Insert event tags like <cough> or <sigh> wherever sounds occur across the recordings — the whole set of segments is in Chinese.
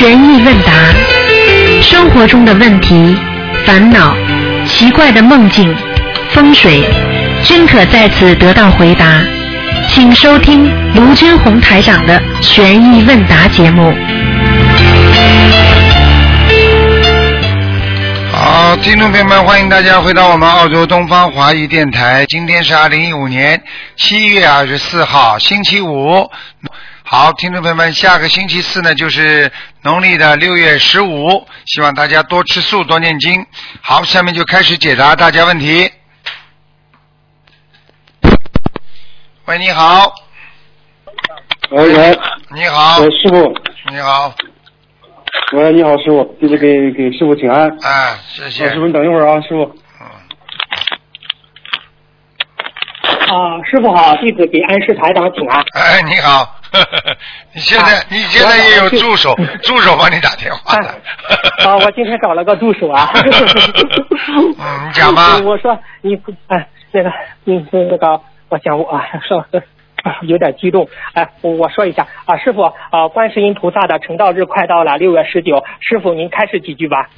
悬疑问答，生活中的问题、烦恼、奇怪的梦境、风水，均可在此得到回答。请收听卢军红台长的悬疑问答节目。好，听众朋友们，欢迎大家回到我们澳洲东方华语电台。今天是二零一五年七月二十四号，星期五。好，听众朋友们，下个星期四呢就是农历的六月十五，希望大家多吃素，多念经。好，下面就开始解答大家问题。喂，你好，喂喂，你好，喂师傅，你好，喂你好师傅，弟子给给师傅请安。哎，谢谢。啊师傅你等一会儿啊，师傅。嗯，啊，师傅好，弟子给安师台长请安。哎，你好，<laughs> 你现在、啊你现在也有助手，助手帮你打电话了。啊，我今天找了个助手啊。<laughs> <laughs> 嗯你讲吧我说你哎，那个嗯那个，我想我啊说。啊有点激动，哎，我我说一下啊，师傅啊，观世音菩萨的成道日快到了，六月十九，师傅您开始几句吧。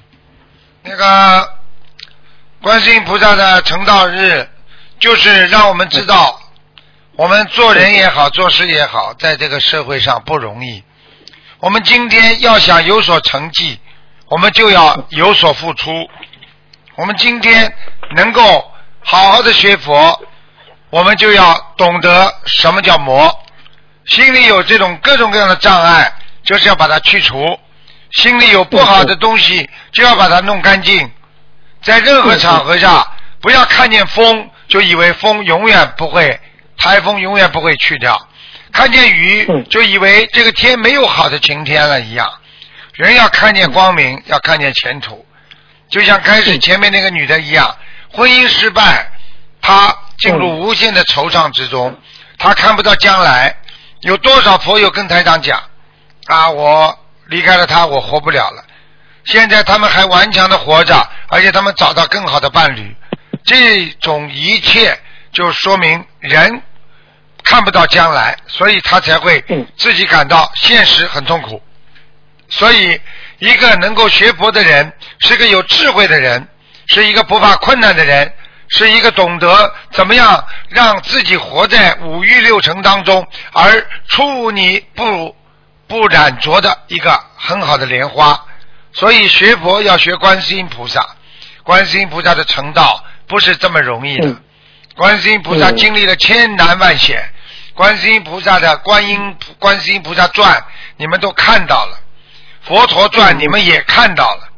那个观世音菩萨的成道日，就是让我们知道，我们做人也好，做事也好，在这个社会上不容易。我们今天要想有所成绩，我们就要有所付出。我们今天能够好好的学佛，我们就要懂得什么叫魔。心里有这种各种各样的障碍，就是要把它去除；心里有不好的东西，就要把它弄干净。在任何场合下，不要看见风就以为风永远不会，台风永远不会去掉；看见雨嗯就以为这个天没有好的晴天了一样。人要看见光明，要看见前途。就像开始前面那个女的一样，婚姻失败，她进入无限的惆怅之中，她看不到将来。有多少佛友跟台长讲啊，我离开了他，我活不了了。现在他们还顽强的活着，而且他们找到更好的伴侣。这种一切就说明人看不到将来，所以他才会嗯自己感到现实很痛苦。所以，一个能够学佛的人，是个有智慧的人，是一个不怕困难的人，是一个懂得怎么样让自己活在五欲六尘当中，而出泥不不染浊的一个很好的莲花。所以学佛要学观世音菩萨，观世音菩萨的成道不是这么容易的。嗯观世音菩萨嗯经历了千难万险，观世音菩萨的观音观世音菩萨传你们都看到了，佛陀传嗯你们也看到了，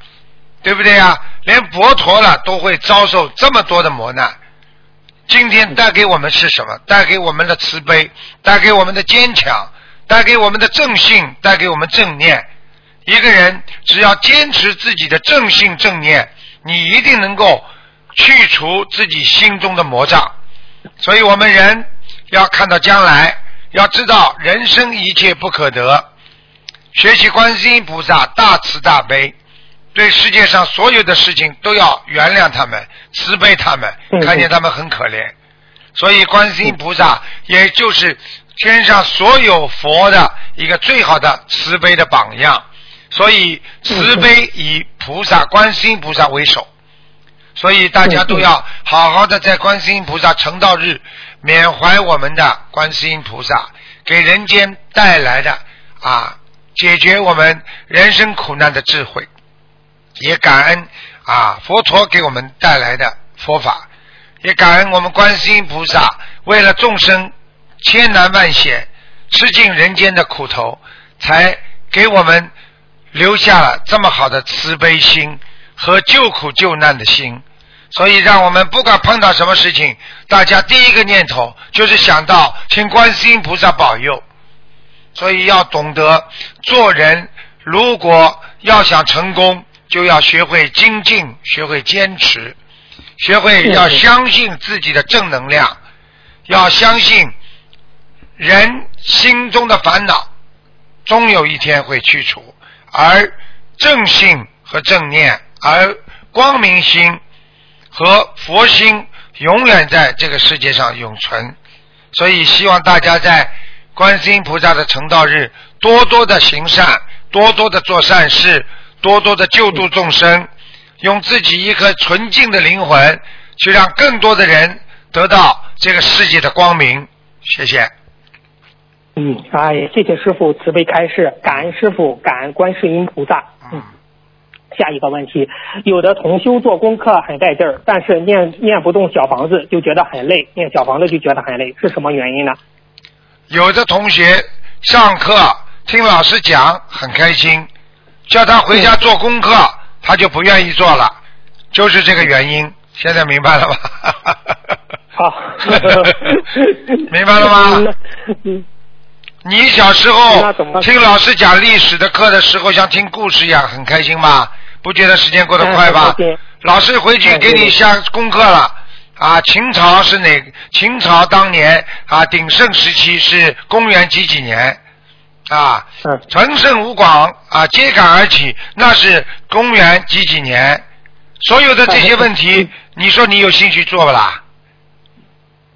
对不对呀？连佛陀了都会遭受这么多的磨难。今天带给我们是什么？带给我们的慈悲，带给我们的坚强，带给我们的正信，带给我们正念。一个人只要坚持自己的正信正念，你一定能够去除自己心中的魔障。所以我们人要看到将来，要知道人生一切不可得。学习观世音菩萨大慈大悲，对世界上所有的事情都要原谅他们，慈悲他们，嗯看见他们很可怜。所以观世音菩萨也就是天上所有佛的一个最好的慈悲的榜样。所以慈悲以菩萨、观世音菩萨为首。所以大家都要好好的在观世音菩萨成道日缅怀我们的观世音菩萨给人间带来的啊解决我们人生苦难的智慧，也感恩啊佛陀给我们带来的佛法，也感恩我们观世音菩萨为了众生千难万险吃尽人间的苦头，才给我们留下了这么好的慈悲心和救苦救难的心。所以，让我们不管碰到什么事情，大家第一个念头就是想到请观世音菩萨保佑。所以要懂得做人，如果要想成功，就要学会精进，学会坚持，学会要相信自己的正能量，要相信人心中的烦恼终有一天会去除，而正信和正念，而光明心和佛心永远在这个世界上永存。所以希望大家在观世音菩萨的成道日多多的行善，多多的做善事，多多的救度众生，用自己一颗纯净的灵魂，去让更多的人得到这个世界的光明。谢谢。嗯，哎，谢谢师傅慈悲开示，感恩师傅，感恩观世音菩萨。嗯。下一个问题，有的同修做功课很带劲儿，但是念念不动小房子就觉得很累，念小房子就觉得很累，是什么原因呢？有的同学上课听老师讲很开心，叫他回家做功课，他就不愿意做了，就是这个原因。现在明白了吗？<laughs> 好，<laughs> 明白了吗？你小时候听老师讲历史的课的时候，像听故事一样，很开心吗？不觉得时间过得快吧？老师回去给你下功课了啊！秦朝是哪？秦朝当年啊鼎盛时期是公元几几年啊？陈胜吴广啊揭竿而起，那是公元几几年？所有的这些问题，你说你有兴趣做不啦？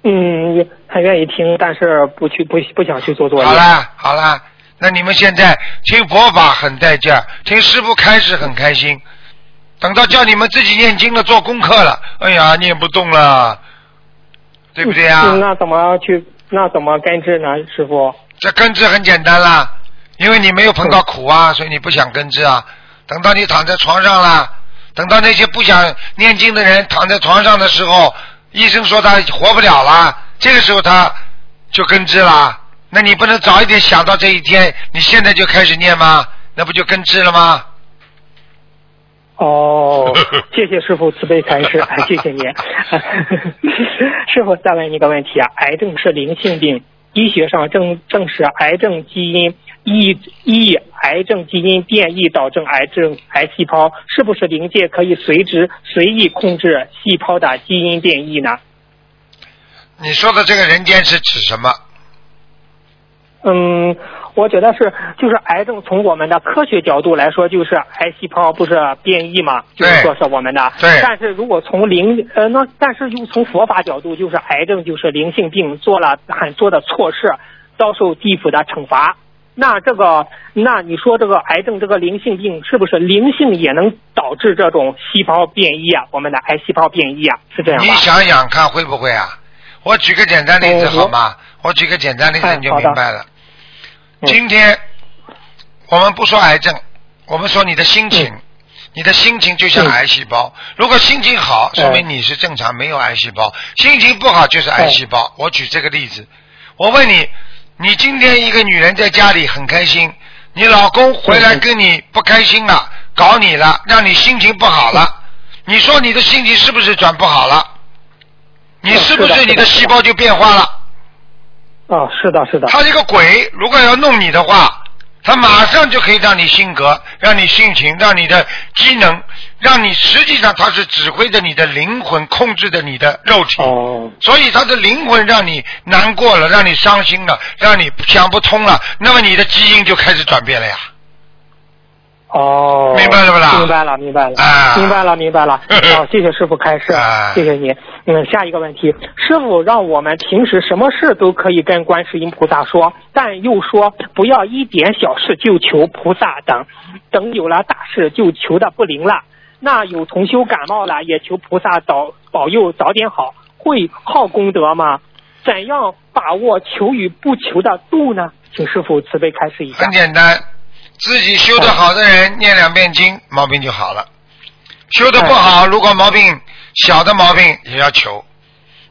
嗯，很愿意听，但是不去不不想去做作业。好啦好了。那你们现在听佛法很带劲儿，听师傅开始很开心。等到叫你们自己念经了、做功课了，哎呀，念不动了，对不对呀？那怎么去？那怎么根治呢，师傅？这根治很简单啦，因为你没有碰到苦啊，所以你不想根治啊。等到你躺在床上了，等到那些不想念经的人躺在床上的时候，医生说他活不了了，这个时候他就根治了。那你不能早一点想到这一天？你现在就开始念吗？那不就根治了吗？哦，<laughs> 谢谢师傅慈悲开示，<laughs> 谢谢你。<laughs> 师傅再问一个问题啊，癌症是灵性病，医学上证证实癌症基因异异癌症基因变异导致癌症癌细胞，是不是灵界可以随之随意控制细胞的基因变异呢？你说的这个人间是指什么？嗯，我觉得是，就是癌症从我们的科学角度来说，就是癌细胞不是变异嘛，就是说是我们的。对。但是如果从灵呃那，但是又从佛法角度，就是癌症就是灵性病，做了很多的错事，遭受地府的惩罚。那这个，那你说这个癌症这个灵性病是不是灵性也能导致这种细胞变异啊？我们的癌细胞变异啊，是这样你想想看会不会啊？我举个简单例子好吗？我举个简单例子你就明白了。今天我们不说癌症，我们说你的心情，你的心情就像癌细胞。如果心情好，说明你是正常，没有癌细胞；心情不好就是癌细胞。我举这个例子，我问你，你今天一个女人在家里很开心，你老公回来跟你不开心了，搞你了，让你心情不好了，你说你的心情是不是转不好了？你是不是你的细胞就变化了？啊，是的，是的。他这个鬼如果要弄你的话，他马上就可以让你性格、让你性情、让你的机能、让你实际上他是指挥着你的灵魂，控制着你的肉体。哦。所以他的灵魂让你难过了，让你伤心了，让你想不通了，那么你的基因就开始转变了呀。哦，明白了不啦？明白了，明白了，明白了，明白了。<laughs> 好，谢谢师傅开示，谢谢你。嗯，下一个问题，师傅让我们平时什么事都可以跟观世音菩萨说，但又说不要一点小事就求菩萨等，等有了大事就求的不灵了。那有同修感冒了，也求菩萨早保佑早点好，会耗功德吗？怎样把握求与不求的度呢？请师傅慈悲开示一下。很简单。自己修得好的人念两遍经，毛病就好了。修得不好，如果毛病小的毛病也要求。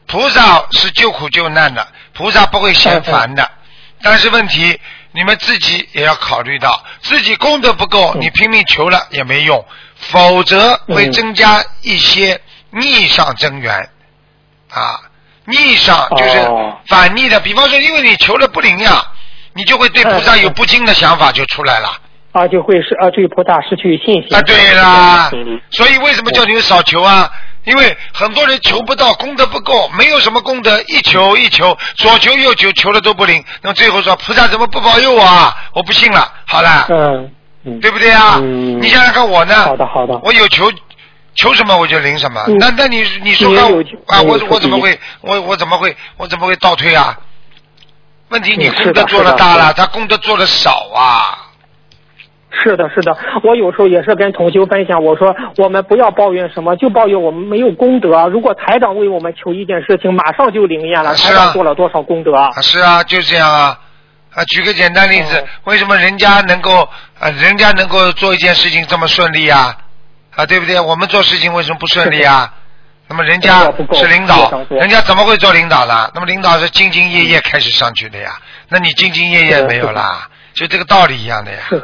菩萨是救苦救难的，菩萨不会嫌烦的。但是问题，你们自己也要考虑到，自己功德不够，你拼命求了也没用，否则会增加一些逆上增援啊。逆上就是反逆的，比方说，因为你求了不灵呀。你就会对菩萨有不敬的想法就出来了，啊，就会是啊，对菩萨失去信心。啊，对啦，所以为什么叫你少求啊？因为很多人求不到，功德不够，没有什么功德，一求一求，左求右求，求了都不灵，那么最后说菩萨怎么不保佑我啊？我不信了，好了，嗯，对不对啊？你想想看我呢？好的好的，我有求，求什么我就灵什么。那那你你说啊，我我怎么会我我怎么会我怎么会倒退啊？问题你功德做的大了，他功德做的少啊。是的，是的，我有时候也是跟同修分享，我说我们不要抱怨什么，就抱怨我们没有功德。如果台长为我们求一件事情，马上就灵验了。啊台长做了多少功德？啊，是啊，就这样啊。啊，举个简单例子，哦为什么人家能够啊，人家能够做一件事情这么顺利啊？啊，对不对？我们做事情为什么不顺利啊？那么人家是领导人家怎么会做领导呢？那么领导是兢兢业业开始上去的呀，那你兢兢业业没有啦，就这个道理一样的呀，是，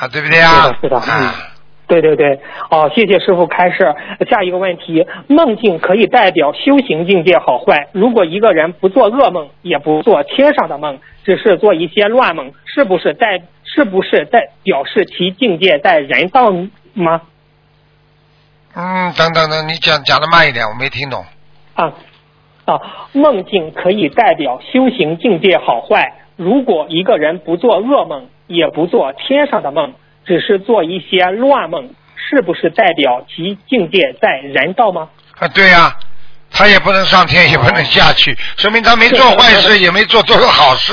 啊，对不对啊？是的是的对对对，哦，谢谢师傅开示。下一个问题，梦境可以代表修行境界好坏。如果一个人不做噩梦，也不做天上的梦，只是做一些乱梦，是不是代是不是代表示其境界在人道吗？嗯，等等等，你讲讲的慢一点，我没听懂。啊啊，梦境可以代表修行境界好坏。如果一个人不做噩梦，也不做天上的梦，只是做一些乱梦，是不是代表其境界在人道吗？啊，对呀、他也不能上天，也不能下去，说明他没做坏事，也没做多少好事。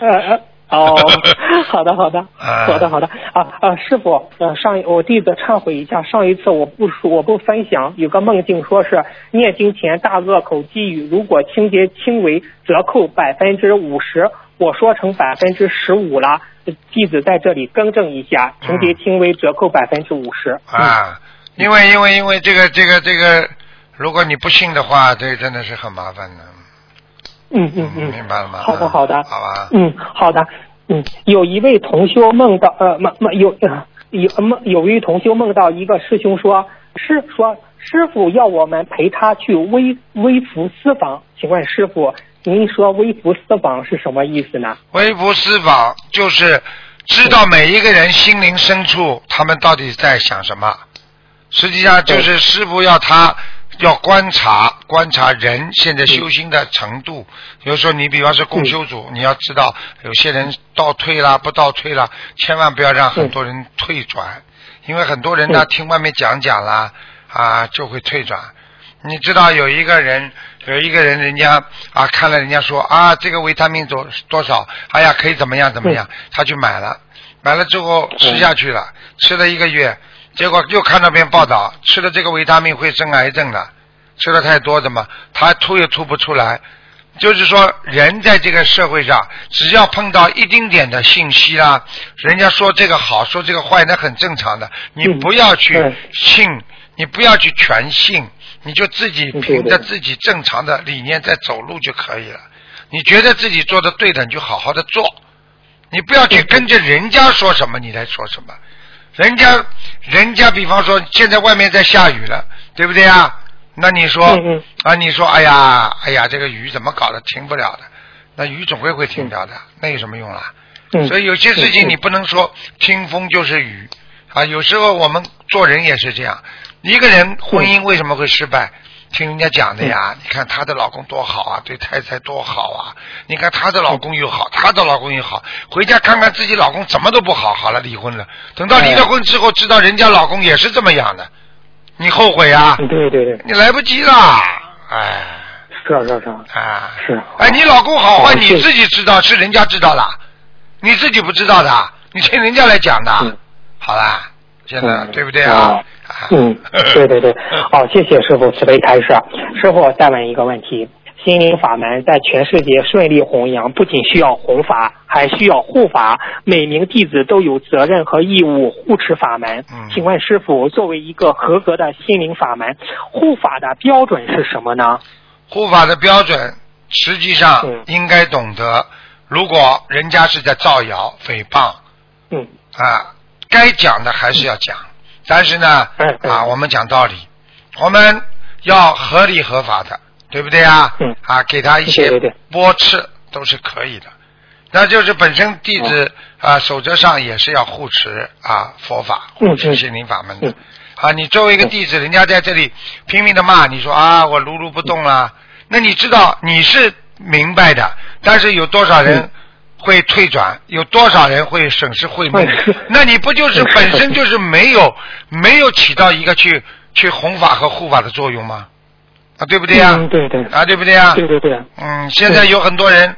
呃呃。哦，<laughs> 好的好的，啊好的好的啊啊，师傅，呃，上一我弟子忏悔一下，上一次我不说我不分享，有个梦境说是念经前大恶口积语，如果情节轻微，折扣百分之五十，我说成百分之十五了，弟子在这里更正一下，情节轻微折扣百分之五十。啊，因为因为因为这个这个这个，如果你不信的话，这真的是很麻烦的。嗯嗯嗯，明白了吗？好的好的，好吧。嗯，好的。嗯，有一位同修梦到，呃，梦梦有呃有梦有一位同修梦到一个师兄说，师说师傅要我们陪他去微微服私访，请问师傅，您说微服私访是什么意思呢？微服私访就是知道每一个人心灵深处他们到底在想什么，实际上就是师傅要他要观察观察人现在修心的程度。比如说你比方说共修组，你要知道有些人倒退啦，不倒退啦，千万不要让很多人退转，因为很多人呢嗯。听外面讲讲啦啊就会退转。你知道有一个人，有一个人，人家啊看了人家说啊这个维他命多多少，哎呀可以怎么样怎么样，他去买了，买了之后吃下去了，吃了一个月，结果又看到篇报道，吃了这个维他命会生癌症的，吃的太多的嘛，他吐也吐不出来。就是说，人在这个社会上，只要碰到一丁点的信息啦，人家说这个好，说这个坏，那很正常的。你嗯不要去对信，你不要去全信，你就自己凭着自己正常的理念在走路就可以了。你觉得自己做的对的，你就好好的做，你不要去跟着人家说什么，你来说什么。人家，人家比方说现在外面在下雨了，对不对啊？那你说嗯嗯啊，你说哎呀，哎呀，这个雨怎么搞的停不了的？那雨总归会停掉的，那有什么用啦？嗯，所以有些事情嗯你不能说听风就是雨啊。有时候我们做人也是这样，一个人婚姻为什么会失败？听人家讲的呀，你看她的老公多好啊，对太太多好啊，你看她的老公又好，她的老公又好，回家看看自己老公怎么都不好，好了离婚了，等到离了婚之后，知道人家老公也是这么样的，你后悔啊？嗯对对对，你来不及了，哎。是是是，啊，是哎，你老公好坏你自己知道，是人家知道的，你自己不知道的，你听人家来讲的。嗯，好啦，现在嗯对不对啊？啊嗯，对对对，<laughs> 好，谢谢师傅慈悲开示。师傅再问一个问题：心灵法门在全世界顺利弘扬，不仅需要弘法，还需要护法。每名弟子都有责任和义务护持法门。嗯请问师傅，作为一个合格的心灵法门，护法的标准是什么呢？护法的标准，实际上嗯应该懂得，如果人家是在造谣诽谤嗯啊，该讲的还是要讲，但是呢啊，我们讲道理，我们要合理合法的，对不对啊？嗯。啊，给他一些驳斥都是可以的。那就是本身弟子啊守则上也是要护持啊佛法，嗯护持嗯心灵法门的。嗯。啊，你作为一个弟子，人家在这里拼命的骂你说啊，我如如不动了。那你知道你是明白的，但是有多少人嗯会退转？有多少人会损失慧命嗯？那你不就是本身就是没有没有起到一个去去弘法和护法的作用吗？啊，对不对呀？嗯，对对啊，对不对呀？对对对，嗯，现在有很多人，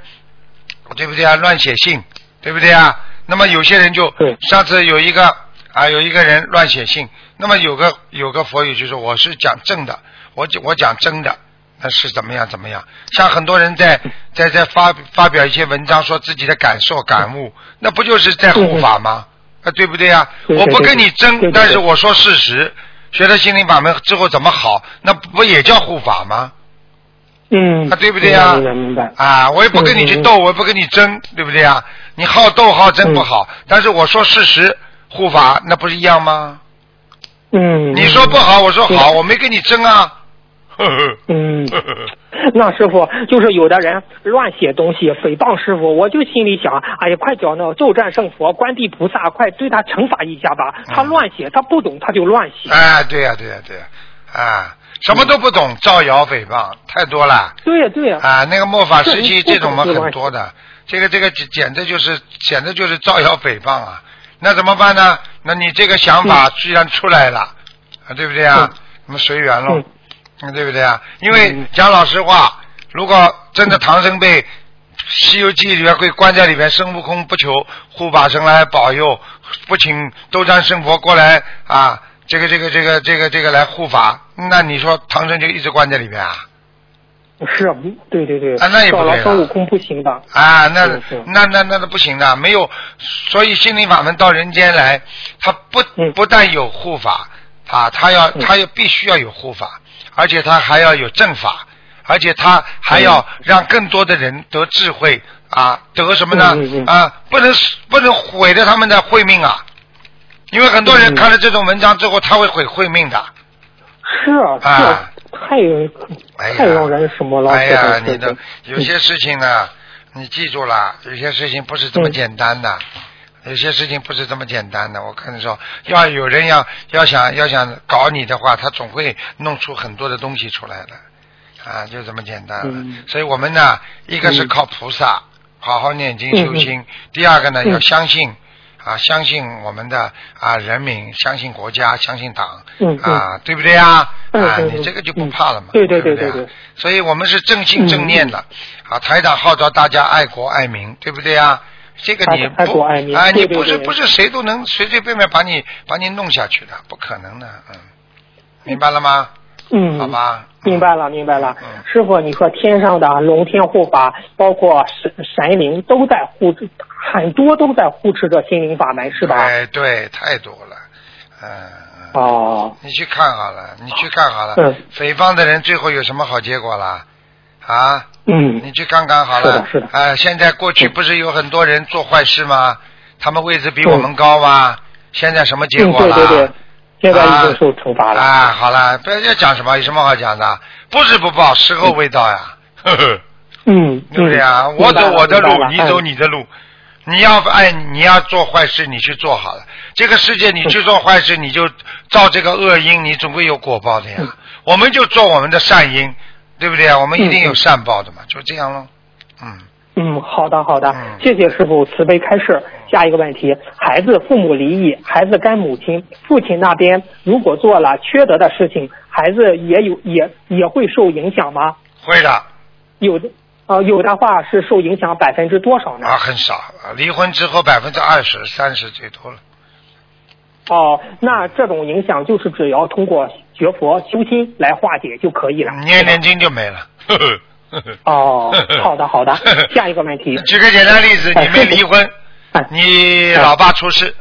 对不对啊？乱写信，对不对啊？那么有些人就上次有一个啊，有一个人乱写信，那么有个有个佛友就说我是讲正的，我讲我讲真的，那是怎么样怎么样？像很多人在 <laughs> 在在发发表一些文章，说自己的感受感悟，那不就是在护法吗？啊，对不对呀？我不跟你争，但是我说事实。学了心灵法门之后怎么好？那不也叫护法吗？嗯，啊，对不对呀？啊，我也不跟你去斗，我也不跟你争，对不对呀？你好斗好争不好，但是我说事实，护法那不是一样吗？嗯，你说不好，我说好，我没跟你争啊。呵 <laughs> 呵嗯，那师傅就是有的人乱写东西诽谤师傅，我就心里想，哎呀，快叫那个咒战胜佛、观地菩萨，快对他惩罚一下吧。他乱写，他不懂他就乱写。哎，对呀、对呀、对呀、啊，什么都不懂，造谣诽谤太多了。对呀对呀，啊，那个末法时期这这种嘛很多的，这个这个简简直就是简直就是造谣诽谤啊！那怎么办呢？那你这个想法既然出来了，啊，对不对啊嗯？那么随缘喽嗯，嗯，对不对啊？因为嗯。讲老实话，如果真的唐僧被《西游记》里面会关在里面，孙悟空不求护法神来保佑，不请斗战胜佛过来啊，这个这个这个这个这个来护法，那你说唐僧就一直关在里面啊？是，啊对对对，啊那也不找了孙悟空不行的。啊，那那那那那不行的，没有，所以心灵法门到人间来，他不嗯。不但有护法啊，他要嗯。它要必须要有护法，而且他还要有正法，而且他还要嗯让更多的人得智慧啊，得什么呢？啊，不能不能毁了他们的慧命啊，因为很多人嗯看了这种文章之后，他会毁慧命的。是啊，是啊啊，太哎呀太让人什么了。哎呀，你的有些事情呢，你记住了，有些事情不是这么嗯简单的，有些事情不是这么简单的。我跟你说，要有人要要想要想搞你的话，他总会弄出很多的东西出来的，啊，就这么简单了。嗯。所以我们呢，一个是嗯。靠菩萨，好好念经嗯修心；第二个呢，嗯。要相信。啊，相信我们的啊人民，相信国家，相信党，啊，对不对呀？啊，嗯嗯嗯你这个就不怕了嘛，对对对不对对对所以我们是正信正念的，啊，台长号召大家爱国爱民，对不对啊？这个你不国爱民啊，你不是不是谁都能随随便便把你把你弄下去的，不可能的，嗯，明白了吗？嗯，好吧，明白了，明白了。嗯师傅，你说天上的龙天护法，包括神神灵都在护持，很多都在护持着心灵法门，是吧？哎，对，太多了，嗯。嗯哦，你去看好了，你去看好了，嗯诽谤的人最后有什么好结果了？啊，嗯你去看看好了。是的是的啊，现在过去嗯不是有很多人做坏事吗？他们位置比我们高吗？现在什么结嗯，果了？对对对，现在已经受惩罚了。啊，好了，不要再讲什么，有什么好讲的？不是不报，时候未到呀。呵呵，嗯，<laughs> 对呀我走我的路你走嗯你的路。你要哎，你要做坏事，你去做好了。这个世界，你去做坏事，你就造这个恶因，你总会有果报的呀。嗯我们就做我们的善因，对不对啊？我们一定有嗯善报的嘛，就这样喽。嗯，嗯，好的好的嗯，谢谢师傅慈悲开示。下一个问题，孩子父母离异，孩子跟母亲、父亲那边如果做了缺德的事情，孩子也有也也会受影响吗？会的有的，呃，有的话是受影响百分之多少呢？啊，很少。离婚之后百分之二十、三十最多了。哦，那这种影响就是只要通过学佛修心来化解就可以了。念念经就没了。呵呵呵呵哦，<laughs> 好的好的。<laughs> 下一个问题，举个简单例子，哎你没离婚，哎你老爸出事，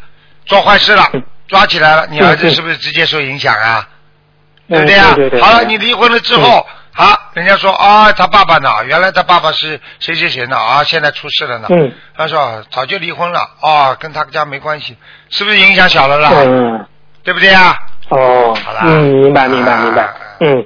做坏事了嗯，抓起来了，你儿子是不是直接受影响啊？嗯对不对啊？对对对好了，你离婚了之后，啊，人家说啊，他爸爸呢？原来他爸爸是谁谁谁呢？啊，现在出事了呢。嗯他说早就离婚了，啊，跟他家没关系，是不是影响小了啦？嗯，对不对啊？哦好了，嗯，明白明白明白啊，嗯。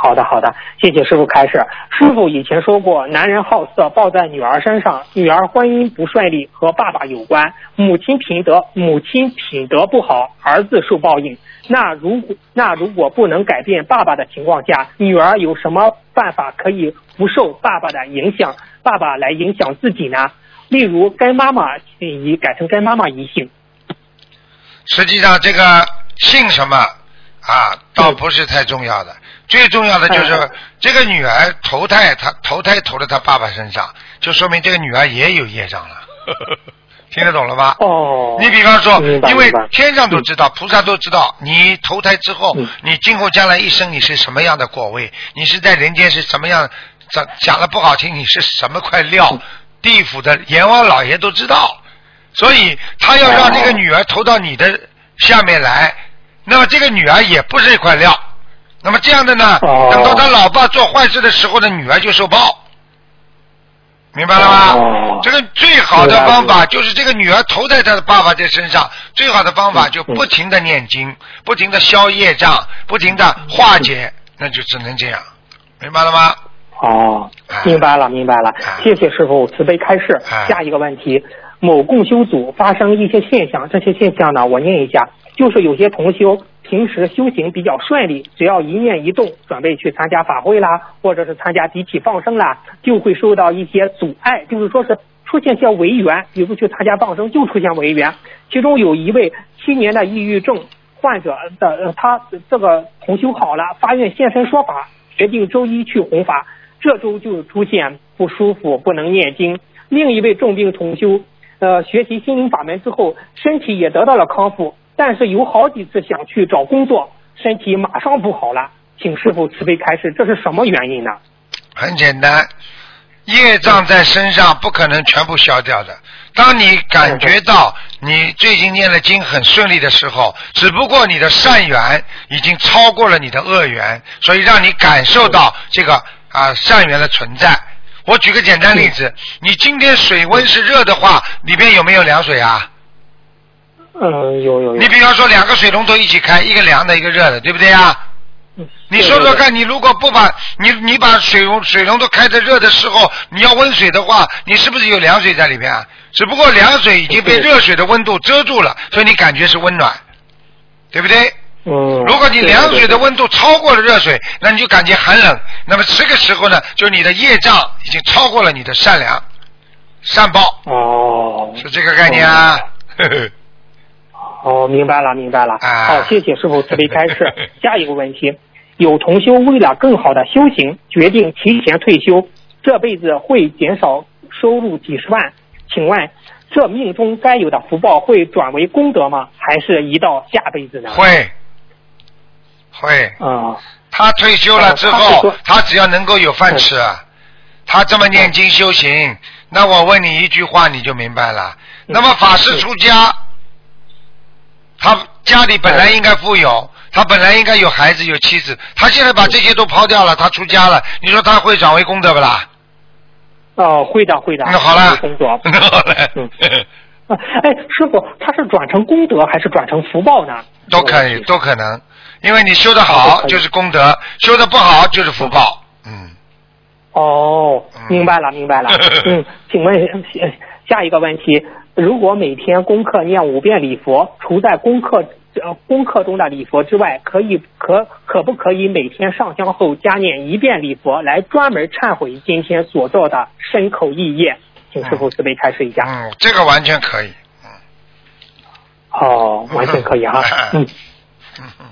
好的，好的，谢谢师傅开示。师傅以前说过，男人好色报在女儿身上，女儿婚姻不顺利和爸爸有关，母亲品德母亲品德不好，儿子受报应。那如果那如果不能改变爸爸的情况下，女儿有什么办法可以不受爸爸的影响，爸爸来影响自己呢？例如跟妈妈以改成跟妈妈一姓。实际上这个姓什么啊，倒不是太重要的，最重要的就是嗯这个女儿投胎，她投胎投到她爸爸身上，就说明这个女儿也有业障了，<laughs> 听得懂了吧？哦，你比方说因为天上都知道，菩萨都知道，你投胎之后嗯，你今后将来一生你是什么样的果位，你是在人间是什么样，讲讲的不好听，你是什么块料，嗯。地府的阎王老爷都知道，所以他要让这个女儿投到你的下面来，那么这个女儿也不是一块料，那么这样的呢，哦等到他老爸做坏事的时候呢，女儿就受报。明白了吗？哦这个最好的方法就是这个女儿投在她的爸爸这身上，最好的方法就不停的念经，不停的消业障，不停的化解，那就只能这样，明白了吗？哦哎，明白了，明白了哎。谢谢师傅慈悲开示哎。下一个问题，某共修组发生一些现象，这些现象呢，我念一下，就是有些同修平时修行比较顺利，只要一念一动，准备去参加法会啦，或者是参加集体放生啦，就会受到一些阻碍，就是说是出现些违缘，比如去参加放生就出现违缘。其中有一位七年的抑郁症患者的，他这个同修好了，发愿现身说法，决定周一去弘法。这周就出现不舒服，不能念经。另一位重病同修，呃，学习心灵法门之后，身体也得到了康复，但是有好几次想去找工作，身体马上不好了。请师傅慈悲开示，这是什么原因呢？很简单，业障在身上不可能全部消掉的。当你感觉到你最近念的经很顺利的时候，只不过你的善缘已经超过了你的恶缘，所以让你感受到这个啊善缘的存在。我举个简单例子，你今天水温是热的话，里边有没有凉水啊？嗯，有有有你。比方说两个水龙头一起开，一个凉的，一个热的，对不对啊？嗯你说说看，你如果不把你你把水龙水龙头开的热的时候，你要温水的话，你是不是有凉水在里面啊？只不过凉水已经被热水的温度遮住了，所以你感觉是温暖，对不对？嗯，如果你凉水的，温度超过了热水，那你就感觉寒冷。那么这个时候呢，就是你的业障已经超过了你的善良、善报，哦，是这个概念啊。呵呵 <laughs> 哦，明白了，明白了。啊好，谢谢师傅慈悲开示。<laughs> 下一个问题，有同修为了更好的修行，决定提前退休，这辈子会减少收入几十万。请问，这命中该有的福报会转为功德吗？还是移到下辈子呢？会会，啊、他退休了之后他只要能够有饭吃，他这么念经修行，那我问你一句话你就明白了。那么法师出家，他家里本来应该富有，他本来应该有孩子有妻子，他现在把这些都抛掉了，他出家了，你说他会转为功德不啦？哦，会的，会的。那好了，工作。<laughs> 好了嗯，啊哎，师傅，他是转成功德还是转成福报呢？都可以，都可能，因为你修的哦都可以好就是功德，修的不好就是福报。嗯，哦，明白了，明白了。<laughs> 嗯，请问呃下一个问题：如果每天功课念五遍礼佛，除在功课呃功课中的礼佛之外，可以可可不可以每天上香后加念一遍礼佛，来专门忏悔今天所做的身口意业？请师傅慈悲开示一下。嗯，这个完全可以。哦，完全可以哈。<laughs> 嗯。嗯嗯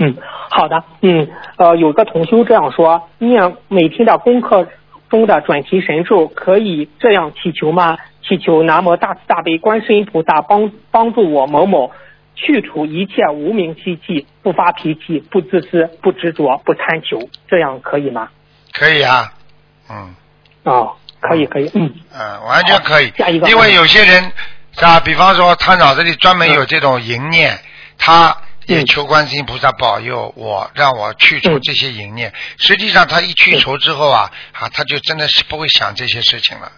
嗯，好的，嗯，呃，有个同修这样说，念每天的功课中的转提神咒，可以这样祈求吗？祈求南无大慈大悲观世音菩萨帮帮助我某某去除一切无名习气，不发脾气，不自私，不执着，不贪求，这样可以吗？可以啊，嗯哦，可以，可以，嗯，嗯，完全可以下一个。因为有些人是吧，比方说他脑子里专门有这种淫念，他也嗯求观世音菩萨保佑我，让我去除嗯这些淫念。实际上他一去除之后啊，啊，他就真的是不会想这些事情了。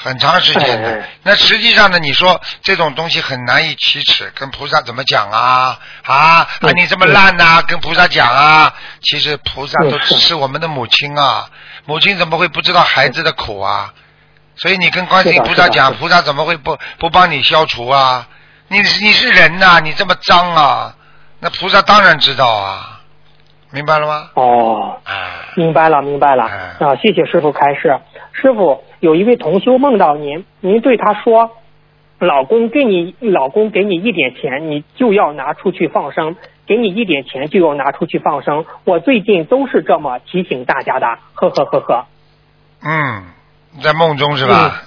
很长时间的那实际上呢？你说这种东西很难以启齿，跟菩萨怎么讲啊？啊你这么烂呐、跟菩萨讲啊？其实菩萨都只是是我们的母亲啊，母亲怎么会不知道孩子的苦啊？所以你跟观世音菩萨讲，菩萨怎么会不不帮你消除啊？你你是人呐、你这么脏啊，那菩萨当然知道啊，明白了吗？哦，啊，明白了，明白了。哎啊，谢谢师傅开示。师傅，有一位同修梦到您，您对他说，老公给你，老公给你一点钱，你就要拿出去放生；给你一点钱就要拿出去放生。我最近都是这么提醒大家的，呵呵呵呵。嗯，在梦中是吧？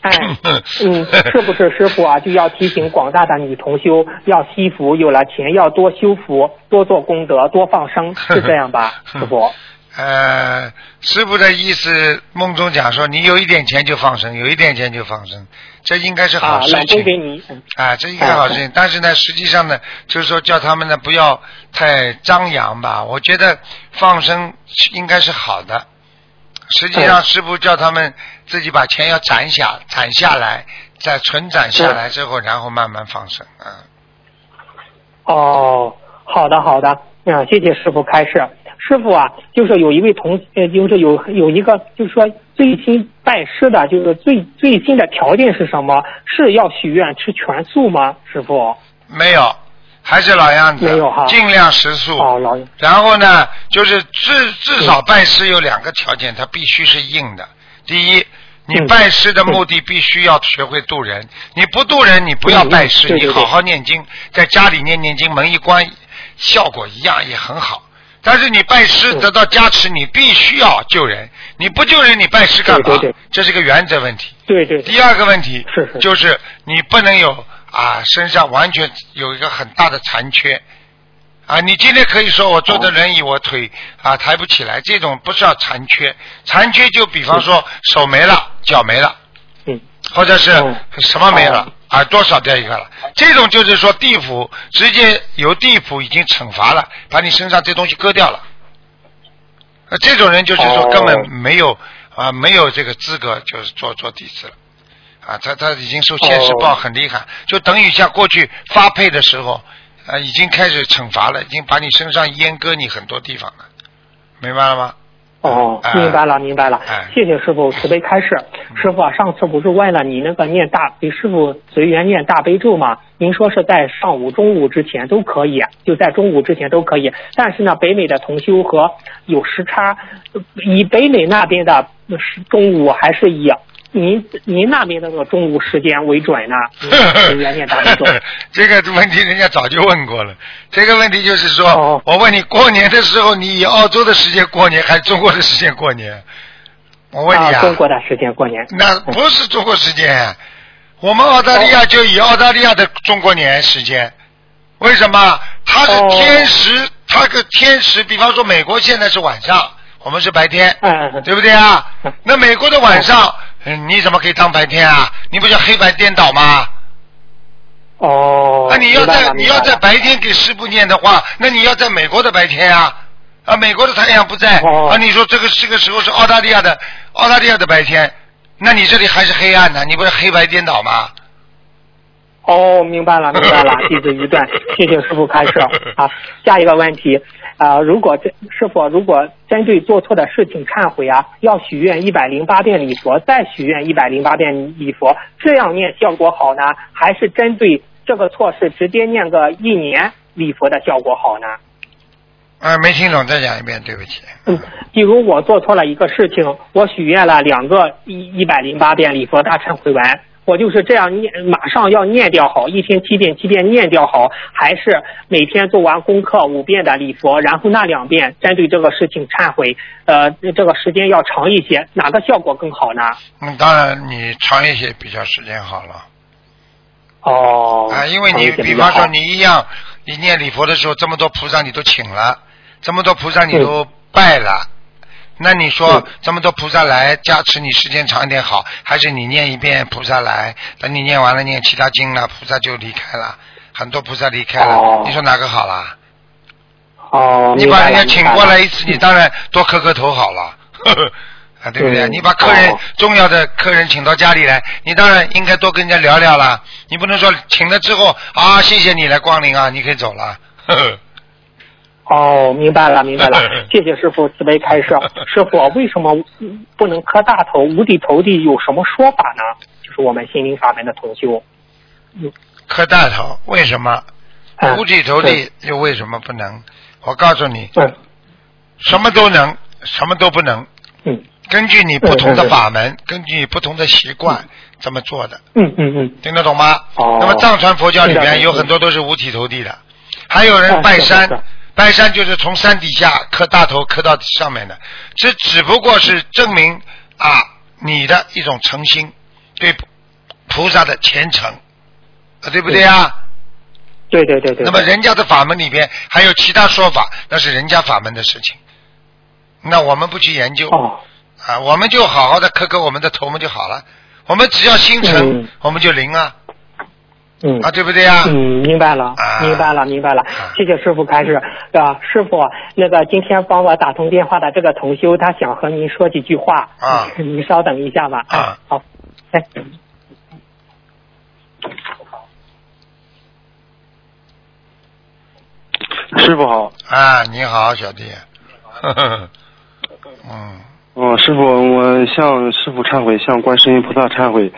哎，<laughs> 嗯，是不是师傅啊？就要提醒广大的女同修要惜福，有了钱要多修福，多做功德，多放生，<laughs> 是这样吧，<laughs> 师傅？呃，师傅的意思，梦中讲说，你有一点钱就放生，有一点钱就放生，这应该是好啊，事老公给情。你，嗯啊，这应该好事情。但是呢，实际上呢，就是说叫他们呢不要太张扬吧。我觉得放生应该是好的。实际上，师傅叫他们自己把钱要攒下，攒下来，再存攒下来之后，然后慢慢放生。嗯，哦，好的好的，啊，谢谢师傅开示。师傅啊，就是有一位同，呃，就是有有一个，就是说最新拜师的，就是最最新的条件是什么？是要许愿吃全素吗？师傅？没有，还是老样子，没有哈。尽量食素。哦，老，然后呢，就是至至少拜师有两个条件，它必须是硬的。第一，你嗯拜师的目的必须要学会渡人，你不渡人，你不要拜师，你好好念经，在家里念念经，门一关，效果一样也很好。但是你拜师嗯。得到加持，你必须要救人，你不救人，你拜师干嘛？对对对。这是个原则问题。对对，第二个问题就是你不能有啊身上完全有一个很大的残缺。啊，你今天可以说我坐着轮椅，我腿啊抬不起来，这种不是叫残缺，残缺就比方说手没了，脚没了，嗯，或者是嗯什么没了，耳朵少掉一个了，这种就是说地府直接由地府已经惩罚了，把你身上这东西割掉了。啊，这种人就是说哦。根本没有啊，没有这个资格，就是做做弟子了。啊，他他已经受现实报哦很厉害，就等于像过去发配的时候，啊，已经开始惩罚了，已经把你身上阉割你很多地方了，明白了吗？哦哎，明白了，明白了哎，谢谢师傅慈悲开示。师傅啊，上次不是问了你那个念大给师傅随缘念大悲咒吗？您说是在上午、中午之前都可以，就在中午之前都可以。但是呢，北美的同修和有时差，以北美那边的中午还是以您您那边的那个中午时间为准呢？<laughs> <laughs> 这个问题人家早就问过了。这个问题就是说，哦我问你，过年的时候你以澳洲的时间过年还是中国的时间过年？我问你啊，中国的时间过年。那不是中国时间，我们澳大利亚就以澳大利亚的中国年时间。为什么？它是哦天时，它个天时，比方说美国现在是晚上，我们是白天，对不对啊嗯？那美国的晚上，嗯你怎么可以当白天啊？你不叫黑白颠倒吗？哦。那你要在你要在白天给师傅念的话，那你要在美国的白天啊，啊，美国的太阳不在，哦啊，你说这个这个时候是澳大利亚的澳大利亚的白天，那你这里还是黑暗呢？你不是黑白颠倒吗？哦，明白了，明白了，<laughs> 弟子一段，谢谢师傅开示。好，下一个问题，啊、如果这师傅如果针对做错的事情忏悔啊，要许愿一百零八遍礼佛，再许愿一百零八遍礼佛，这样念效果好呢，还是针对这个错事直接念个一年礼佛的效果好呢？啊，没听懂，再讲一遍，对不起。嗯，比如我做错了一个事情，我许愿了两个一一百零八遍礼佛大忏悔文，我就是这样念，马上要念掉好，一天七遍七遍念掉好，还是每天做完功课五遍的礼佛，然后那两遍针对这个事情忏悔，呃，这个时间要长一些，哪个效果更好呢？嗯，当然你长一些比较时间好了哦，啊，因为你比方说你一样，你念礼佛的时候，这么多菩萨你都请了，这么多菩萨你都拜了。那你说嗯这么多菩萨来加持你时间长一点好，还是你念一遍菩萨来，等你念完了念其他经了，菩萨就离开了，很多菩萨离开了，哦你说哪个好啦？哦，你把人家请过来一次，你当然多磕磕头好了，呵 <laughs> 呵啊，对不对？嗯你把客人、哦重要的客人请到家里来，你当然应该多跟人家聊聊啦。你不能说请了之后啊，谢谢你来光临啊，你可以走了。呵 <laughs> 呵哦，明白了，<laughs> 明白了，谢谢师傅慈悲开示。<laughs> 师傅，为什么不能磕大头、五体投地？有什么说法呢？就是我们心灵法门的同修。磕大头为什么？嗯五体投地又为什么不能？我告诉你，嗯什么都能，什么都不能。嗯根据你不同的嗯嗯嗯法门，根据你不同的习惯这么做的，嗯嗯嗯，听得懂吗？哦那么藏传佛教里面有很多都是五体投地的，还有人拜山拜山就是从山底下磕大头磕到上面的，这只不过是证明啊，你的一种诚心，对菩萨的虔诚，啊，对不对啊？对对对对。那么人家的法门里边还有其他说法，那是人家法门的事情，那我们不去研究。哦。啊，我们就好好的磕磕我们的头们就好了。我们只要心诚，嗯我们就灵啊，嗯啊，对不对啊？嗯，明白了啊，明白了，明白了。谢谢师傅开始。啊，师傅，那个今天帮我打通电话的这个同修，他想和您说几句话。啊您稍等一下吧。哎啊，好，哎。师傅好，啊，你好，小弟。呵 <laughs> 呵嗯，嗯，师傅，我向师傅忏悔，向观世音菩萨忏悔。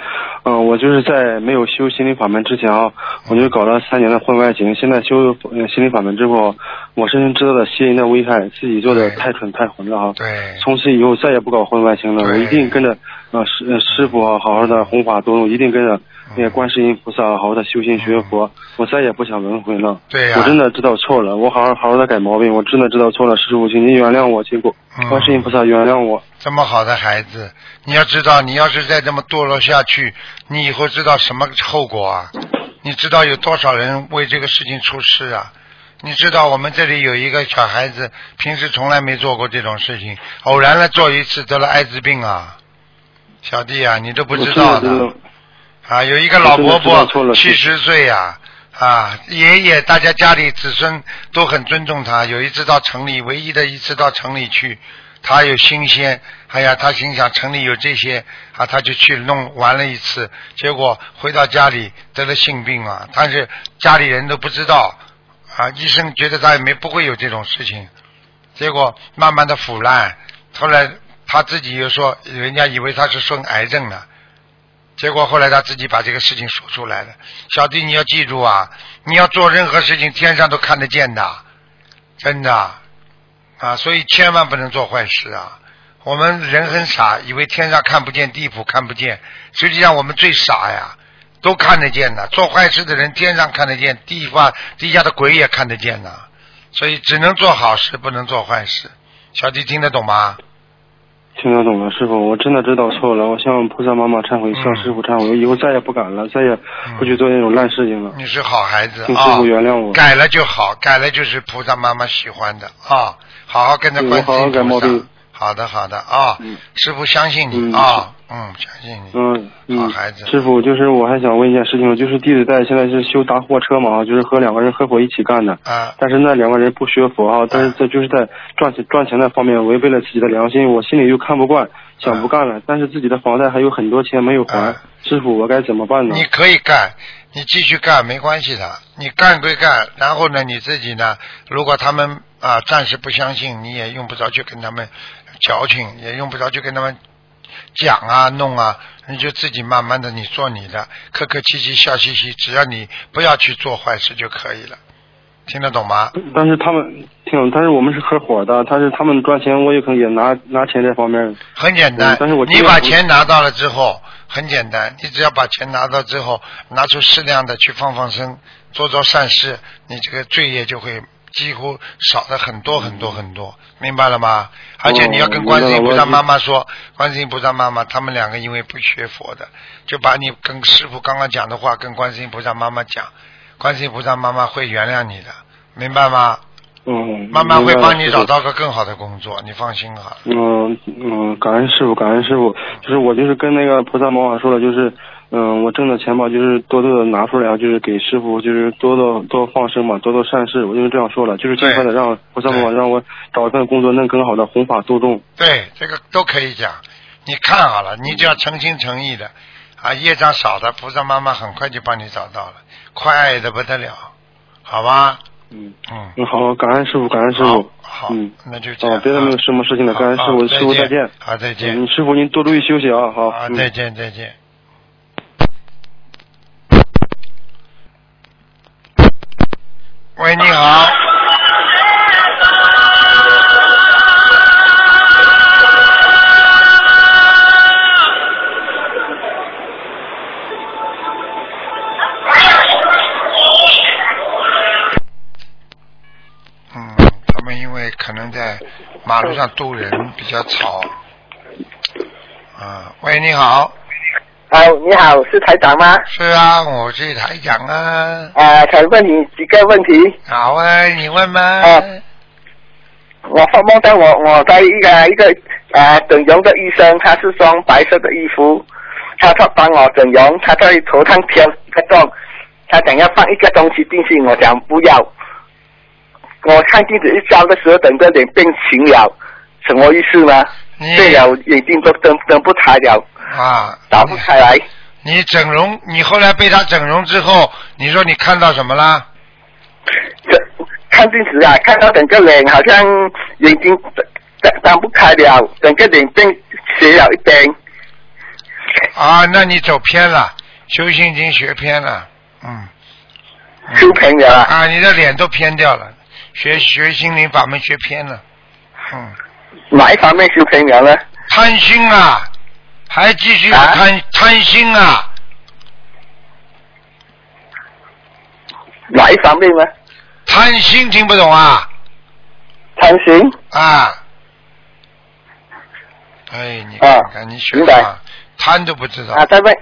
嗯、我就是在没有修心灵法门之前啊，我就搞了三年的婚外情。现在修呃心灵法门之后，我深深知道了邪淫的危害，自己做的太蠢太混了哈。对，从此以后再也不搞婚外情了，我一定跟着呃师呃师傅啊好好的弘法度，一定跟着那个观世音菩萨好好的修心学佛，我再也不想轮回了。嗯对呀我真的知道错了，我好好好好的改毛病，我真的知道错了，师傅，请您原谅我，请嗯观世音菩萨原谅我。这么好的孩子，你要知道，你要是再这么堕落下去，你以后知道什么后果啊？你知道有多少人为这个事情出事啊？你知道我们这里有一个小孩子，平时从来没做过这种事情，偶然了做一次得了艾滋病啊，小弟啊，你都不知道的啊，有一个老伯伯七十岁呀、啊，爷爷，大家家里子孙都很尊重他。有一次到城里，唯一的一次到城里去，他有新鲜，哎呀，他心想城里有这些啊，他就去弄玩了一次，结果回到家里得了性病啊，但是家里人都不知道啊，医生觉得他也没不会有这种事情，结果慢慢的腐烂，后来他自己又说，人家以为他是生癌症呢。结果后来他自己把这个事情说出来了。小弟，你要记住啊，你要做任何事情，天上都看得见的，真的啊，所以千万不能做坏事啊。我们人很傻，以为天上看不见，地府看不见，实际上我们最傻呀，都看得见的。做坏事的人，天上看得见，地方地下的鬼也看得见的，所以只能做好事，不能做坏事。小弟听得懂吗？听得懂了，师傅，我真的知道错了，我向菩萨妈妈忏悔，向师傅忏悔，我以后再也不敢了，再也不去做那种烂事情了。你是好孩子请师啊傅，原谅我。改了就好，改了就是菩萨妈妈喜欢的啊，好好跟着观世好好音菩萨。好的，好的啊，嗯师傅相信你嗯啊，嗯，相信你，嗯嗯好孩子，师傅，就是我还想问一件事情，就是弟子在现在是修大货车嘛，就是和两个人合伙一起干的。啊，但是那两个人不学佛啊，但是这就是在赚钱赚钱的方面违背了自己的良心，我心里又看不惯，想不干了。但是自己的房贷还有很多钱没有还啊，师傅我该怎么办呢？你可以干，你继续干没关系的，你干归干，然后呢，你自己呢，如果他们啊暂时不相信，你也用不着去跟他们矫情，也用不着去跟他们讲啊弄啊，你就自己慢慢的你做你的，客客气气笑嘻嘻，只要你不要去做坏事就可以了，听得懂吗？但是他们听，但是我们是合伙的，但是他们赚钱，我也可能也拿拿钱这方面。很简单嗯，但是我你把钱拿到了之后，很简单，你只要把钱拿到之后，拿出适量的去放放生，做做善事，你这个罪业就会几乎少了很多很多很多，明白了吗？而且你要跟观世音菩萨妈妈说，观世音菩萨妈妈他们两个因为不学佛的，就把你跟师傅刚刚讲的话跟观世音菩萨妈妈讲，观世音菩萨妈妈会原谅你的，明白吗？嗯，慢慢会帮你找到个更好的工作，你放心哈。嗯嗯，感恩师傅，感恩师傅。就是我就是跟那个菩萨妈妈说了，就是嗯，我挣的钱吧，就是多多的拿出来啊，就是给师傅，就是多多多放生嘛，多多善事。我就是这样说了，就是尽快的让菩萨妈妈让我找一份工作，能更好的弘法度众。对，这个都可以讲。你看好了，你只要诚心诚意的，啊，业障少的，菩萨妈妈很快就帮你找到了，快的不得了，好吧？嗯嗯，嗯，好，感恩师傅，感恩师傅。，好，嗯，那就这样。哦，别的没有什么事情了，感恩师傅，师傅再见。好，再见。嗯，师傅您多注意休息啊，好。好，嗯再见，再见。喂，你好。嗯，他们因为可能在马路上渡人比较吵，啊，喂，你好，啊，你好，是台长吗？是啊，我是台长啊。啊，想问你几个问题。好啊，你问吧。啊我发梦到我我在一个一个啊整容的医生，他是穿白色的衣服，他他帮我整容，他在头上挑一个洞，他想要放一个东西进去，我讲不要。我看镜子一照的时候，整个脸变形了，什么意思呢？你对了，眼睛都睁睁不开了，啊，打不开来。你整容，你后来被他整容之后，你说你看到什么啦？这看镜子啊，看到整个脸好像眼睛张张不开了，整个脸变斜了一边。啊，那你走偏了，修心已经学偏了，嗯。嗯修偏了啊啊，你的脸都偏掉了，学学心灵法门学偏了，嗯，哪一方面修偏了呢？贪心啊，还继续啊？贪、贪心啊，哪一方面呢？贪心听不懂啊。贪心？啊！哎，你啊看看你学的贪都不知道，啊，再问，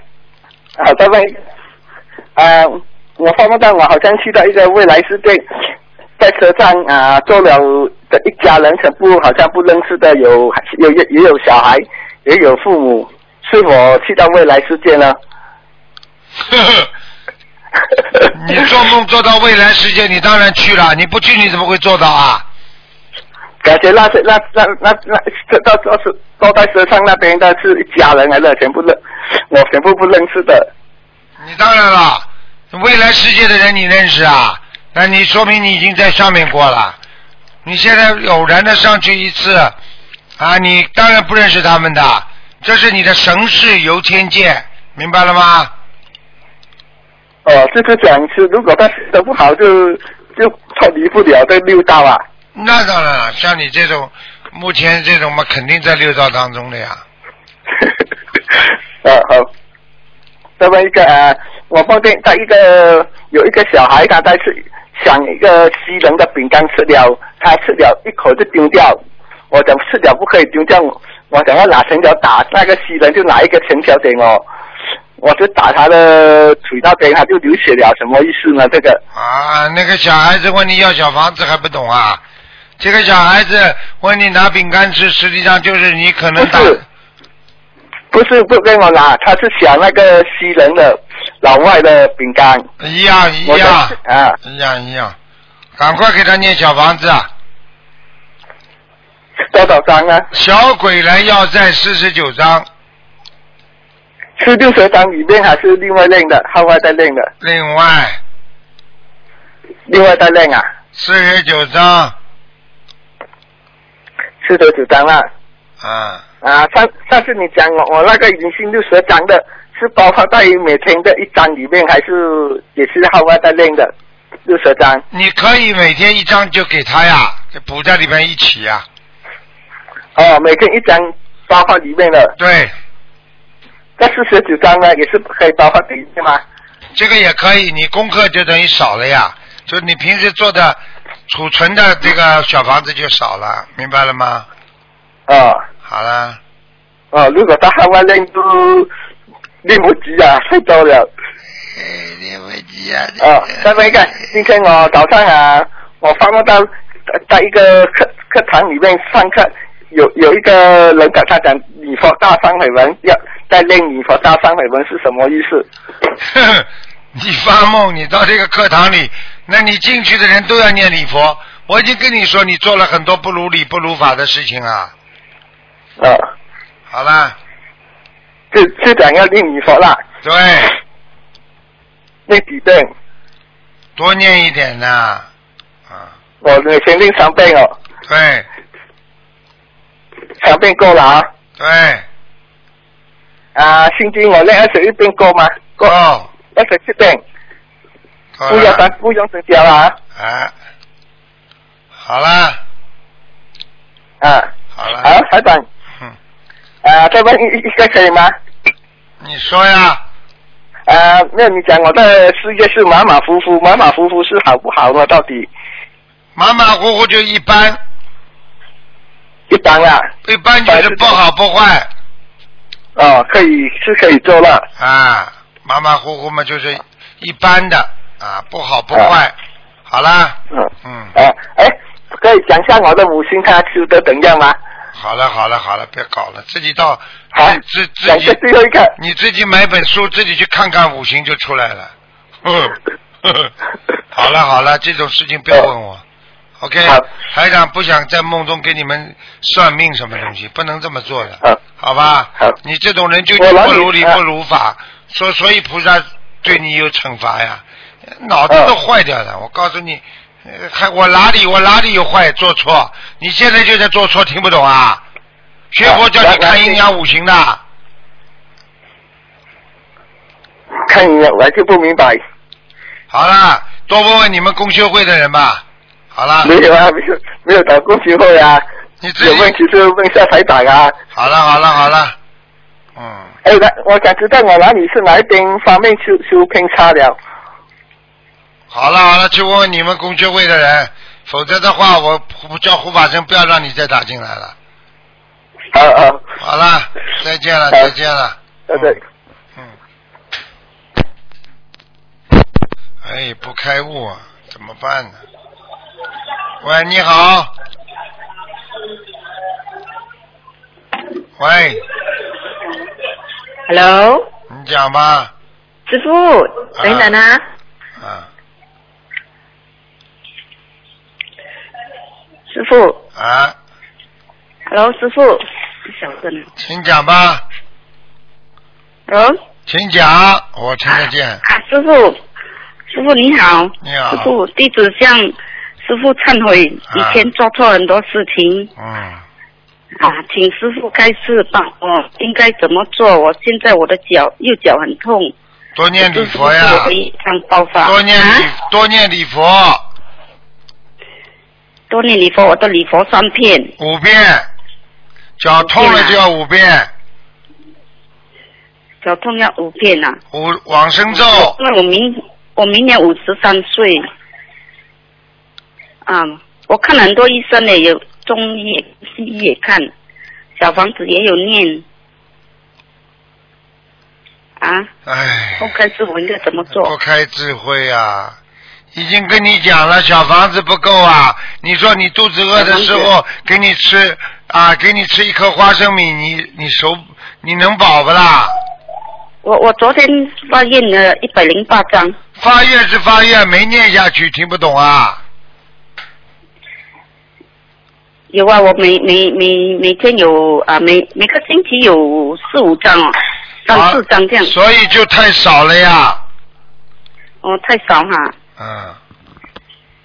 啊，再问，啊，我发梦到我好像去到一个未来世界，在车站啊坐了的一家人，全部好像不认识的，有有也也有小孩，也有父母，是否去到未来世界呢？呵呵。你做梦做到未来世界，你当然去了。你不去，你怎么会做到啊？感觉那些那那那那这到到是坐在车上那边的是一家人来了，全部认我全部不认识的。你当然了，未来世界的人你认识啊？那你说明你已经在上面过了。你现在偶然的上去一次，啊，你当然不认识他们的，这是你的神世游天界，明白了吗？哦，这是讲是如果他学的不好就就脱离不了这六道啊。那当然了，像你这种，目前这种嘛，肯定在六道当中的呀。呃 <laughs> 好，再问一个啊，我梦见在一个有一个小孩，他在吃想一个西人的饼干吃了，他吃了一口就丢掉。我讲吃了不可以丢掉，我想要拿藤条打那个西人，就拿一个藤条给我，我就打他的腿那边，他就流血了，什么意思呢？这个啊，那个小孩子问你要小房子还不懂啊？这个小孩子问你拿饼干吃，实际上就是你可能打不是不是不跟我拿，他是想那个西人的老外的饼干。一样一样啊，一样一样，赶快给他念小房子啊！多少张啊？小鬼来要债四十九章，是六十张里面还是另外练的，号外再练的？另外另外再练啊？四十九章四十九张啊。啊，啊，上上次你讲我我那个已经是六十张的，是包括在每天的一张里面，还是也是号外再练的六十张？你可以每天一张就给他呀，就补在里面一起呀。哦，每天一张包括里面的，对，这四十九张呢也是可以包括里面吗？这个也可以，你功课就等于少了呀，就你平时做的储存的这个小房子就少了，明白了吗？哦好了，哦，如果他号外练都练不及啊，太多了。哎，对不及啊。哦，再问一个，今天我早上啊，我发梦到在一个课课堂里面上课，有有一个人跟他讲礼佛大忏悔文，要在练礼佛大忏悔文是什么意思？<laughs> 你发梦，你到这个课堂里，那你进去的人都要念礼佛。我已经跟你说，你做了很多不如理不如法的事情啊。啊，好啦，就就讲要念礼佛啦，对，念几遍？多念一点呐。啊，我每天练三遍哦，对三遍够了啊。对，啊，心经我练二十一遍够吗？够，够，二十七遍，够不要了单，不用增加了啊。哎，好啦，啊，好了，好，台长，嗯，啊，再问一一个可以吗？你说呀，啊，那你讲我的事业是马马虎虎，马马虎虎是好不好呢？到底。马马虎虎就一般，一般啊。一般就是不好不坏，哦，可以是可以做了。啊，马马虎虎嘛，就是一般的啊，不好不坏。好啦，嗯嗯，啊，哎，可以讲一下我的母亲她修得怎样吗？好了好了好了，别搞了，自己到好自自己最后一个。你自己买本书，自己去看看五行就出来了。嗯，<laughs> 好了好了，这种事情不要问我。OK，好台长不想在梦中给你们算命什么东西，不能这么做的，好好吧？好你这种人就我哪里不如理啊不如法，所所以菩萨对你有惩罚呀，脑子都嗯坏掉了。我告诉你，呃还我哪里我哪里有坏做错？你现在就在做错，听不懂啊？学佛叫你啊看阴阳五行的。看阴阳我就不明白。好了，多问问你们公修会的人吧。好了，没有啊，没有没有打过学会啊。你自己有问题就问下台长啊。好了好了好了，嗯，哎，那我想知道我哪里是哪一边方面修修偏差了。好了好了，去问问你们公学会的人，否则的话，我我叫胡法生不要让你再打进来了。好好，好了，再见了再见了。对对。嗯。哎，不开悟啊，怎么办呢？喂，你好。喂，Hello，你讲吧。师傅，等等啊，啊。师傅。啊，，Hello，师傅，小声呢请讲吧，，Hello，请讲，我听得见。啊，师傅，师傅你好，你好。师傅，弟子向师傅忏悔，以前做错很多事情。嗯，啊，请师傅开示帮我应该怎么做。我现在我的脚右脚很痛，多念礼佛呀。多念礼啊，多念礼佛。多念礼佛，我的礼佛三片，五遍，脚痛了就要五遍，脚痛要五片啊。五往生咒，因为我明我明年五十三岁，啊，我看了很多医生呢，有中医西医也看，小房子也有念，啊，哎，不，开始我应该怎么做不？开智慧啊！已经跟你讲了，小房子不够啊！你说你肚子饿的时候给你吃啊，给你吃一颗花生米，你你手你能饱不啦？我我昨天发现了一百零八张，发愿是发愿，没念下去，听不懂啊？有啊，我每每每每天有啊，每每个星期有四五张哦，三四张这样，所以就太少了呀。哦，太少哈，嗯，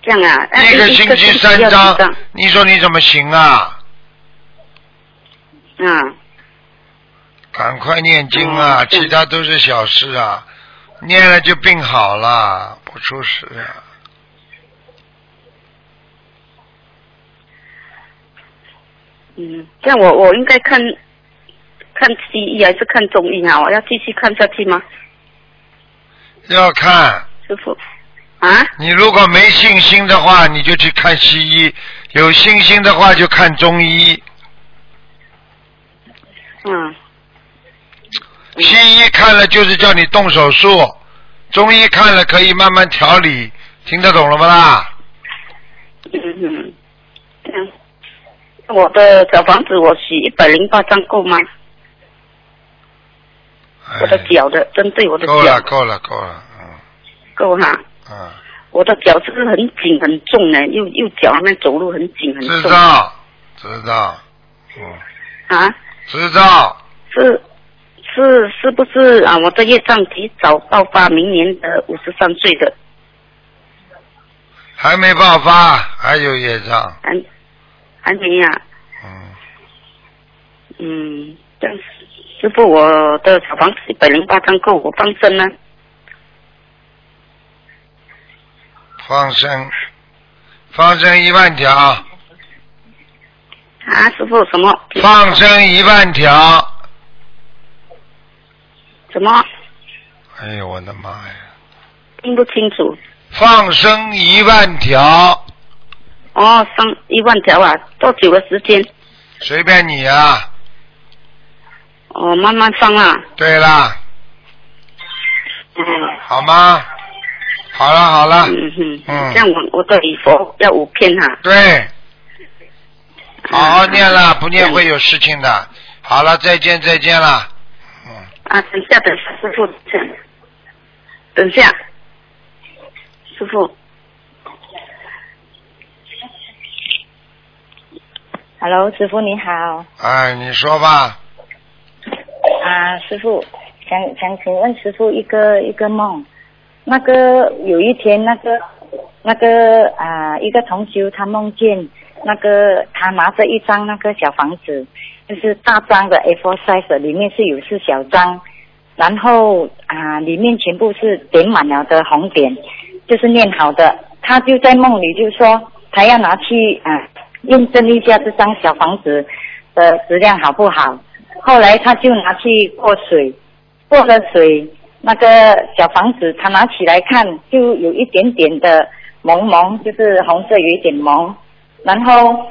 这样啊，啊一个星期三张张，你说你怎么行啊？嗯。赶快念经啊，其他都是小事啊，念了就病好了，不出事啊。嗯，这样我我应该看看西医还是看中医啊？我要继续看下去吗，要看，师傅？啊？你如果没信心的话，你就去看西医；有信心的话，就看中医。嗯，西医看了就是叫你动手术，中医看了可以慢慢调理，听得懂了吗啦？嗯嗯，这样。我的小房子我洗一百零八张够吗？我的哎脚的，针对我的够了，脚够了，够了，嗯够哈。嗯，我的脚是不是很紧很重呢？右右脚那边走路很紧很知重。道，知道，嗯，啊？知道，是是是不是啊？我的业障提早爆发，明年的五十三岁的，还没爆发，还有业障，还还没呀、嗯，嗯，但是师傅，我的小房子一百零八张够我放生呢？放生，放生一万条，啊，师傅什么？放生一万条，什么？哎呦我的妈呀！听不清楚。放生一万条，哦，上一万条啊，多久的时间？随便你啊，哦，慢慢放啊。对啦，嗯。好吗？好了好了，嗯哼。嗯这样我我的礼佛要五片哈。对，好好念嗯了，不念会有事情的。好了，再见再见了。嗯，啊，等一下，等下，师傅，等一下，师傅。Hello，师傅你好。哎，你说吧。啊，师傅，想想请问师傅一个一个梦，那个有一天那个那个啊一个同修他梦见那个他拿着一张那个小房子，就是大张的 A4 size，里面是有四小张，然后啊里面全部是点满了的红点，就是念好的。他就在梦里就说他要拿去啊验证一下这张小房子的质量好不好。后来他就拿去过水，过了水，那个小房子他拿起来看，就有一点点的蒙蒙，就是红色有一点蒙，然后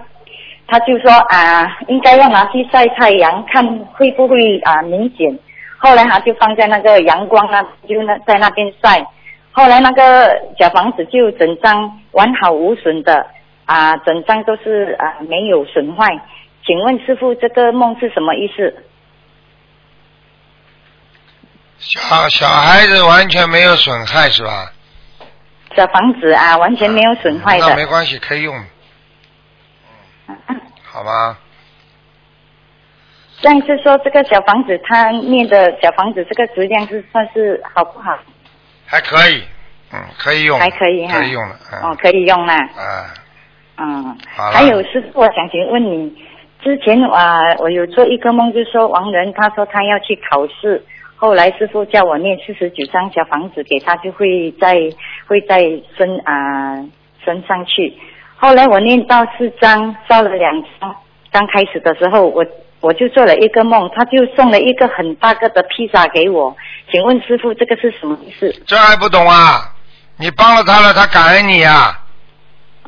他就说啊，应该要拿去晒太阳，看会不会啊明显。后来他就放在那个阳光那，就那在那边晒。后来那个小房子就整张完好无损的啊，整张都是啊没有损坏。请问师傅，这个梦是什么意思？小小孩子完全没有损害是吧？小房子啊，完全没有损坏的。那没关系，可以用。好吗？这样是说，这个小房子他念的小房子，这个质量是算是好不好？还可以，嗯，可以用，还可以哈可以用了，嗯，哦，可以用啦。啊，嗯，好还有师傅，我想请问你，之前啊，我有做一个梦，就说王仁他说他要去考试，后来师傅叫我念四十九张小房子给他，就会在会再升啊升上去。后来我念到四张，烧了两张，刚开始的时候我。我就做了一个梦，他就送了一个很大个的披萨给我。请问师傅，这个是什么意思？这还不懂啊？你帮了他了，他感恩你啊。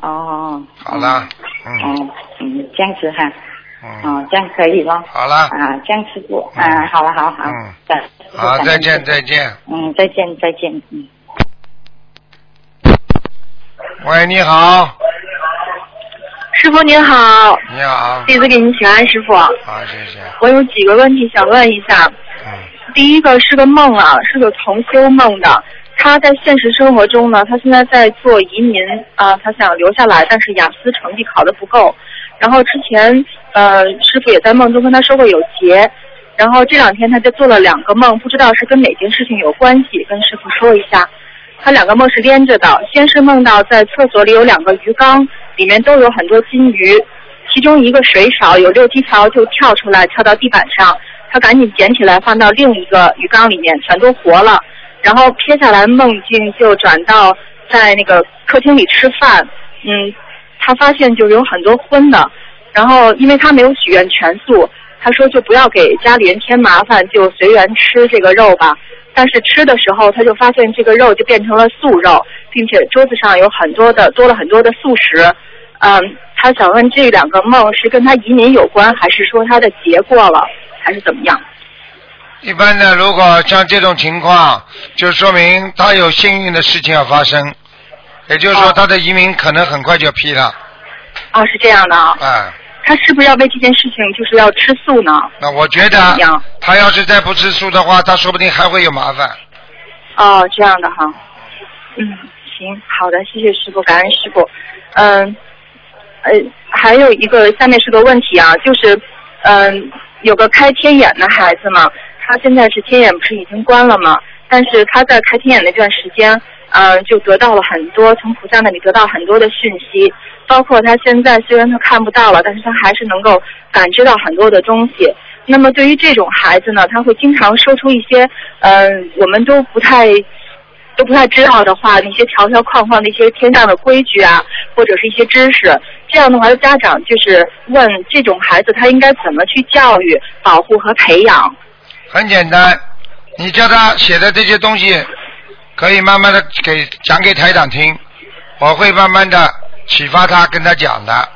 哦。好啦，嗯哦，嗯，这样子哈。嗯，哦，这样可以咯。好了，啊，这样师傅啊，好了，好好。嗯好，再见再见。嗯，再见再见，嗯。喂，你好，师傅您好，你好，弟子给您请安，师傅。好，谢谢。我有几个问题想问一下。嗯第一个是个梦啊，是个同修梦的。他在现实生活中呢，他现在在做移民啊，他想留下来，但是雅思成绩考得不够。然后之前呃，师傅也在梦中跟他说过有劫。然后这两天他就做了两个梦，不知道是跟哪件事情有关系，跟师傅说一下。他两个梦是连着的，先是梦到在厕所里有两个鱼缸，里面都有很多金鱼，其中一个水少，有六七条就跳出来，跳到地板上，他赶紧捡起来放到另一个鱼缸里面，全都活了。然后撇下来梦境就转到在那个客厅里吃饭，嗯，他发现就有很多荤的，然后因为他没有许愿全素，他说就不要给家里人添麻烦，就随缘吃这个肉吧。但是吃的时候，他就发现这个肉就变成了素肉，并且桌子上有很多的多了很多的素食。嗯，他想问这两个梦是跟他移民有关，还是说他的结过了，还是怎么样？一般呢，如果像这种情况，就说明他有幸运的事情要发生，也就是说他的移民可能很快就批了。啊，是这样的啊。哎，他是不是要为这件事情就是要吃素呢？那我觉得他要是再不吃素的话，他说不定还会有麻烦。哦，这样的哈。嗯，行，好的，谢谢师傅，感恩师傅。嗯，呃，还有一个下面是个问题啊，就是嗯，有个开天眼的孩子嘛，他现在是天眼不是已经关了吗？但是他在开天眼那段时间，嗯，就得到了很多从菩萨那里得到很多的讯息，包括他现在虽然他看不到了，但是他还是能够感知到很多的东西。那么对于这种孩子呢，他会经常说出一些嗯、我们都不太都不太知道的话，那些条条框框的一些天上的规矩啊，或者是一些知识。这样的话，家长就是问这种孩子他应该怎么去教育、保护和培养。很简单，你叫他写的这些东西，可以慢慢的给讲给台长听，我会慢慢的启发他，跟他讲的。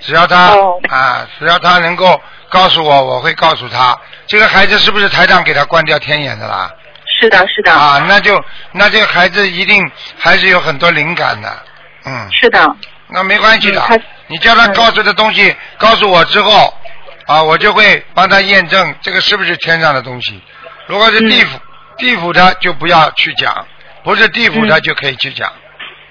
只要他、哦。啊，只要他能够告诉我，我会告诉他，这个孩子是不是台长给他关掉天眼的啦？是的，是的，啊，那就那这个孩子一定还是有很多灵感的，嗯，是的，那没关系的。嗯，你叫他告诉的东西告诉我之后，啊，我就会帮他验证这个是不是天上的东西。如果是地府，地府的就不要去讲，不是地府的嗯就可以去讲，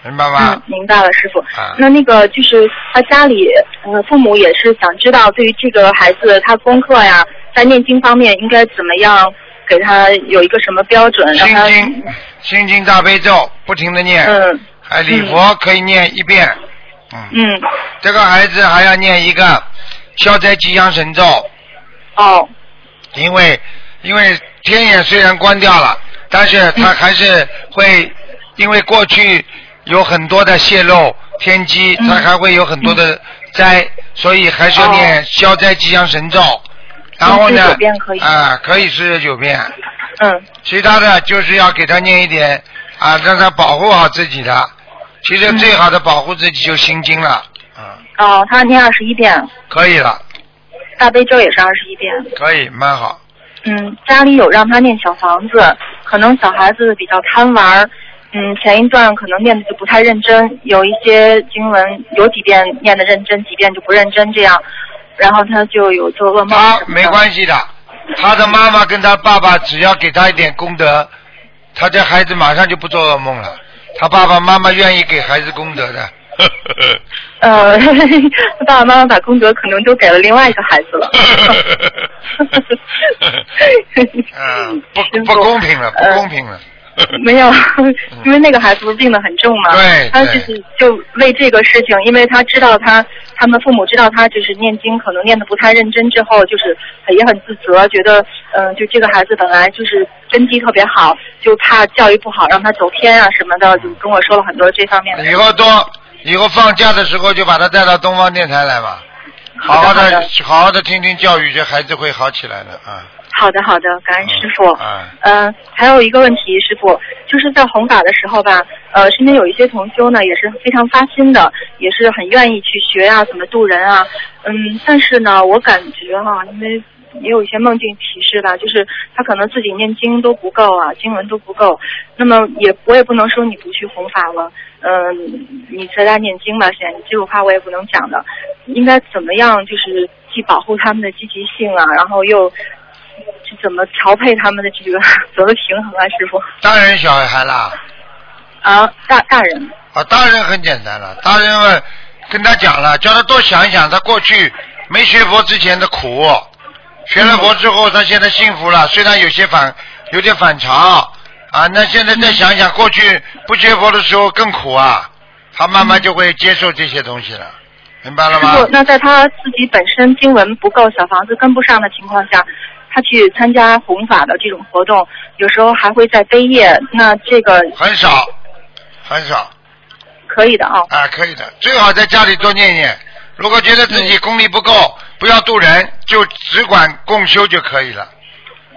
明白吗嗯？，明白了，师傅。啊那那个就是他家里呃父母也是想知道，对于这个孩子他功课呀，在念经方面应该怎么样给他有一个什么标准，心经，心经大悲咒不停的念，嗯还礼佛可以念一遍，嗯，嗯这个孩子还要念一个消灾吉祥神咒，哦。因为因为天眼虽然关掉了，但是嗯他还是会，因为过去有很多的泄露天机，嗯。他还会有很多的灾，所以还是要念消灾吉祥神咒。然后呢啊，可以四十九遍，嗯。其他的就是要给他念一点啊，让他保护好自己的。其实最好的保护自己就心经了，啊，哦，他念二十一遍，可以了，大悲咒也是二十一遍。可以，蛮好。嗯，家里有让他念小房子，可能小孩子比较贪玩，嗯，前一段可能念的就不太认真，有一些经文有几遍念的认真，几遍就不认真这样，然后他就有做噩梦他什么的。没关系的，他的妈妈跟他爸爸只要给他一点功德，他这孩子马上就不做噩梦了。他爸爸妈妈愿意给孩子功德的。<laughs> 呃，<laughs> 爸爸妈妈把功德可能都给了另外一个孩子了。<laughs> 嗯，不不公平了，不公平了。没有，因为那个孩子不是病得很重嘛，对他就是就为这个事情，因为他知道他他们父母知道他就是念经可能念得不太认真之后，就是也很自责，觉得嗯、呃就这个孩子本来就是根基特别好，就怕教育不好让他走偏啊什么的，就跟我说了很多这方面的。以后多，以后放假的时候就把他带到东方电台来吧，好好的好的好好的听听教育，这孩子会好起来的啊。好的好的，感恩师傅。啊，嗯，还有一个问题，师傅，就是在弘法的时候吧，呃，身边有一些同修呢，也是非常发心的，也是很愿意去学啊，怎么渡人啊，嗯，但是呢，我感觉哈、因为也有一些梦境提示吧，就是他可能自己念经都不够啊，经文都不够，那么也我也不能说你不去弘法了，嗯，你在家念经吧，现在你这种话我也不能讲的，应该怎么样，就是既保护他们的积极性啊，然后又是怎么调配他们的这个怎么平衡啊，师傅？大人小孩啦，啊，大大人，啊，大人很简单了，大人们跟他讲了，叫他多想一想他过去没学佛之前的苦，学了佛之后他现在幸福了，虽然有些反有点反常啊，那现在再想想过去不学佛的时候更苦啊，他慢慢就会接受这些东西了，明白了吗师傅，？那在他自己本身经文不够，小房子跟不上的情况下，他去参加弘法的这种活动，有时候还会在背业，那这个很少，很少。可以的啊。啊，可以的，最好在家里多念念。如果觉得自己功力不够，不要渡人，就只管共修就可以了。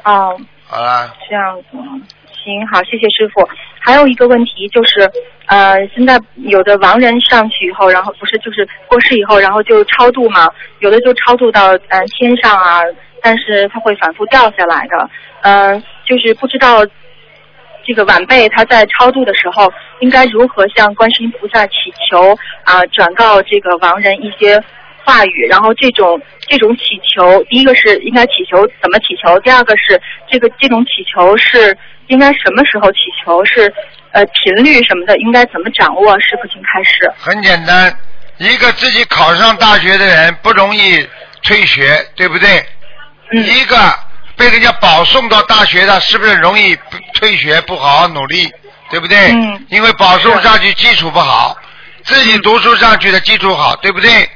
哦，好了，这样子，行，好，谢谢师傅。还有一个问题就是，呃，现在有的亡人上去以后，然后不是就是过世以后，然后就超度嘛，有的就超度到呃天上啊，但是他会反复掉下来的，呃，就是不知道这个晚辈他在超度的时候，应该如何向观世音菩萨祈求啊、转告这个亡人一些话语，然后这种这种祈求，第一个是应该祈求怎么祈求，第二个是这个这种祈求是应该什么时候祈求，是呃频率什么的应该怎么掌握？师傅，请开始。很简单，一个自己考上大学的人不容易退学，对不对？嗯一个被人家保送到大学的，是不是容易退学，不好好努力，对不对？嗯因为保送上去基础不好，自己读书上去的基础好，对不对？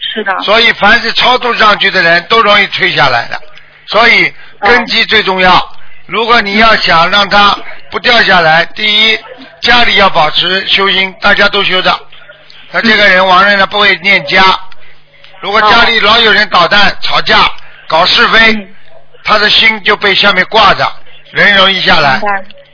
是的。所以凡是超度上去的人都容易退下来的，所以根基最重要。如果你要想让他不掉下来，第一家里要保持修心，大家都修的。他这个人亡人呢不会念家，如果家里老有人捣蛋、吵架、搞是非，嗯他的心就被下面挂着，人容易下来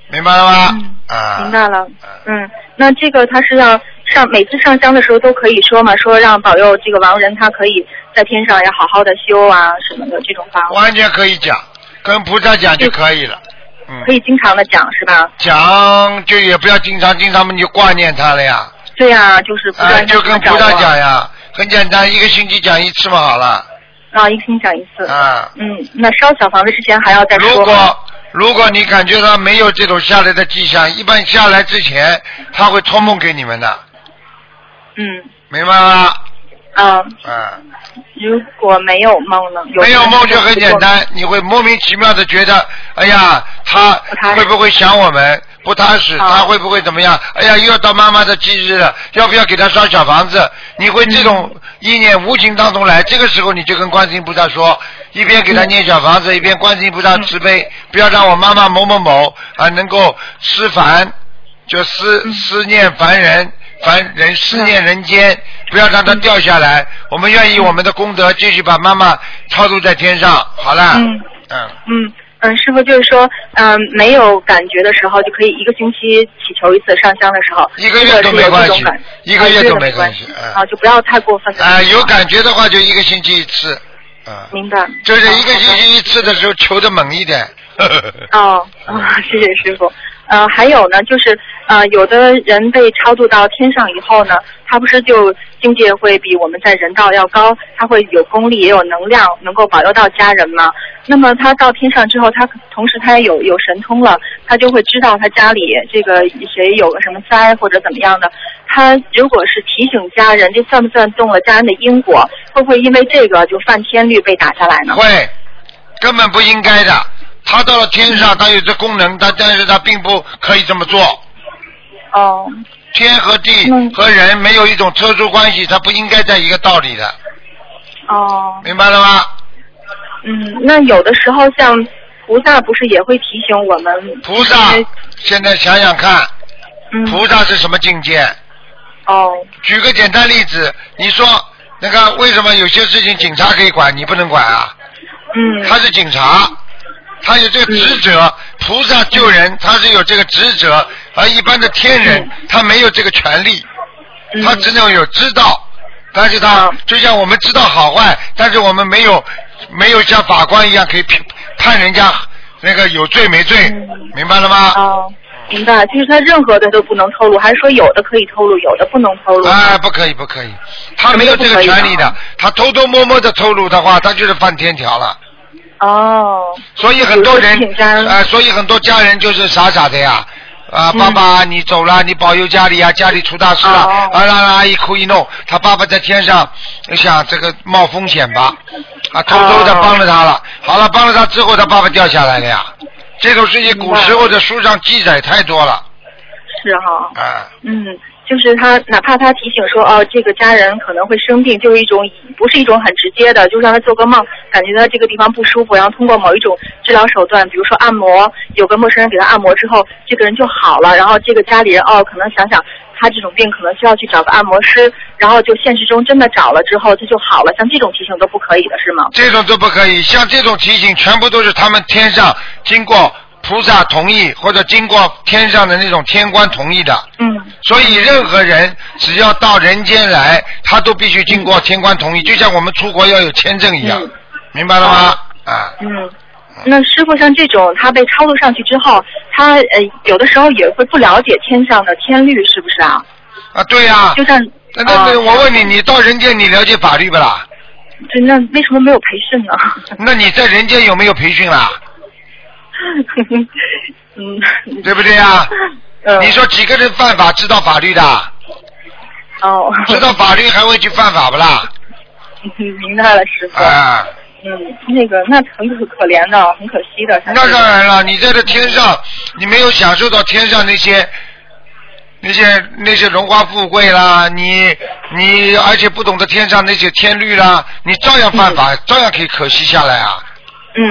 明，白。了吗？嗯啊，明白了，嗯，那这个他是要上每次上香的时候都可以说嘛，说让保佑这个亡人他可以在天上要好好的修啊什么的这种方法，完全可以讲，跟菩萨讲就可以了。嗯，可以经常的讲是吧？讲就也不要经常，经常嘛你就挂念他了呀。对呀、就是不啊，断就跟菩萨讲讲呀，很简单，一个星期讲一次嘛，好了。啊，一个星期讲一次。啊，嗯，那烧小房子之前还要再说。如果如果你感觉到没有这种下来的迹象，一般下来之前他会托梦给你们的，嗯明白吗？嗯，啊，如果没有梦呢？没有梦就很简单，你会莫名其妙的觉得，哎呀，他会不会想我们？不踏实，他会不会怎么样？哎呀，又要到妈妈的忌日了，要不要给他烧小房子？你会这种意念无形当中来，这个时候你就跟观世音菩萨说，一边给他念小房子，一边观世音菩萨慈悲，不要让我妈妈某某某啊能够思凡，就思思念凡人。凡人思念人间，不要让他掉下来。我们愿意我们的功德继续把妈妈超度在天上。好了，嗯。嗯，嗯嗯，师傅就是说，嗯，没有感觉的时候就可以一个星期祈求一次上香的时候，一个月都没关系一个月都没啊关系嗯啊，就不要太过分的啊，有感觉的话就一个星期一次，啊，明白。就是一个星期一次的时候求的猛一点。哦，啊，<laughs> 谢谢师傅。呃，还有呢，就是呃，有的人被超度到天上以后呢，他不是就境界会比我们在人道要高，他会有功力也有能量，能够保佑到家人嘛。那么他到天上之后，他同时他也有有神通了，他就会知道他家里这个谁有个什么灾或者怎么样的。他如果是提醒家人，这算不算动了家人的因果？会不会因为这个就犯天律被打下来呢？会，根本不应该的。他到了天上，他有这功能，他但是他并不可以这么做。哦。天和地和人没有一种特殊关系，它不应该在一个道理的，哦。明白了吗？嗯，那有的时候像菩萨不是也会提醒我们？菩萨，现在想想看，嗯菩萨是什么境界？哦。举个简单例子，你说那个为什么有些事情警察可以管，你不能管啊？嗯。他是警察，他有这个职责。菩萨救人，他是有这个职责，而一般的天人，他没有这个权利，他只能有知道。但是他就像我们知道好坏，但是我们没有没有像法官一样可以判判人家那个有罪没罪，明白了吗？哦，明白，就是他任何的都不能透露，还是说有的可以透露，有的不能透露？哎，不可以，不可以，他没有这个权利的。他偷偷摸摸的透露的话，他就是犯天条了。哦。所以很多人，呃，所以很多家人就是傻傻的呀。啊，爸爸，你走了，你保佑家里啊，家里出大事了，啊啦啦，一哭一弄，他爸爸在天上，想这个冒风险吧，啊，偷偷的帮了他了，好了，帮了他之后，他爸爸掉下来了呀，这种事情古时候的书上记载太多了，是哈。啊，嗯，就是他哪怕他提醒说哦，这个家人可能会生病，就是一种不是一种很直接的，就让他做个梦，感觉到这个地方不舒服，然后通过某一种治疗手段，比如说按摩，有个陌生人给他按摩之后，这个人就好了，然后这个家里人哦，可能想想他这种病可能需要去找个按摩师，然后就现实中真的找了之后他就好了，像这种提醒都不可以的是吗？这种都不可以，像这种提醒全部都是他们天上经过菩萨同意或者经过天上的那种天官同意的。嗯。所以任何人只要到人间来，他都必须经过天官同意，就像我们出国要有签证一样，明白了吗？啊。嗯。那师傅像这种他被超度上去之后，他呃有的时候也会不了解天上的天律，是不是啊？啊，对呀、就像那那那，我问你，你到人间你了解法律不啦？对，那为什么没有培训呢？那你在人间有没有培训啦？<laughs> 嗯，对不对呀？<laughs> 嗯你说几个人犯法知道法律的？哦。知道法律还会去犯法不啦？<laughs> 明白了，师傅。啊。嗯，那个那很可可怜的，很可惜的。那当然了，你在这天上，你没有享受到天上那些那些那些荣华富贵啦，你你而且不懂得天上那些天律啦，你照样犯法，照样可以可惜下来啊。嗯，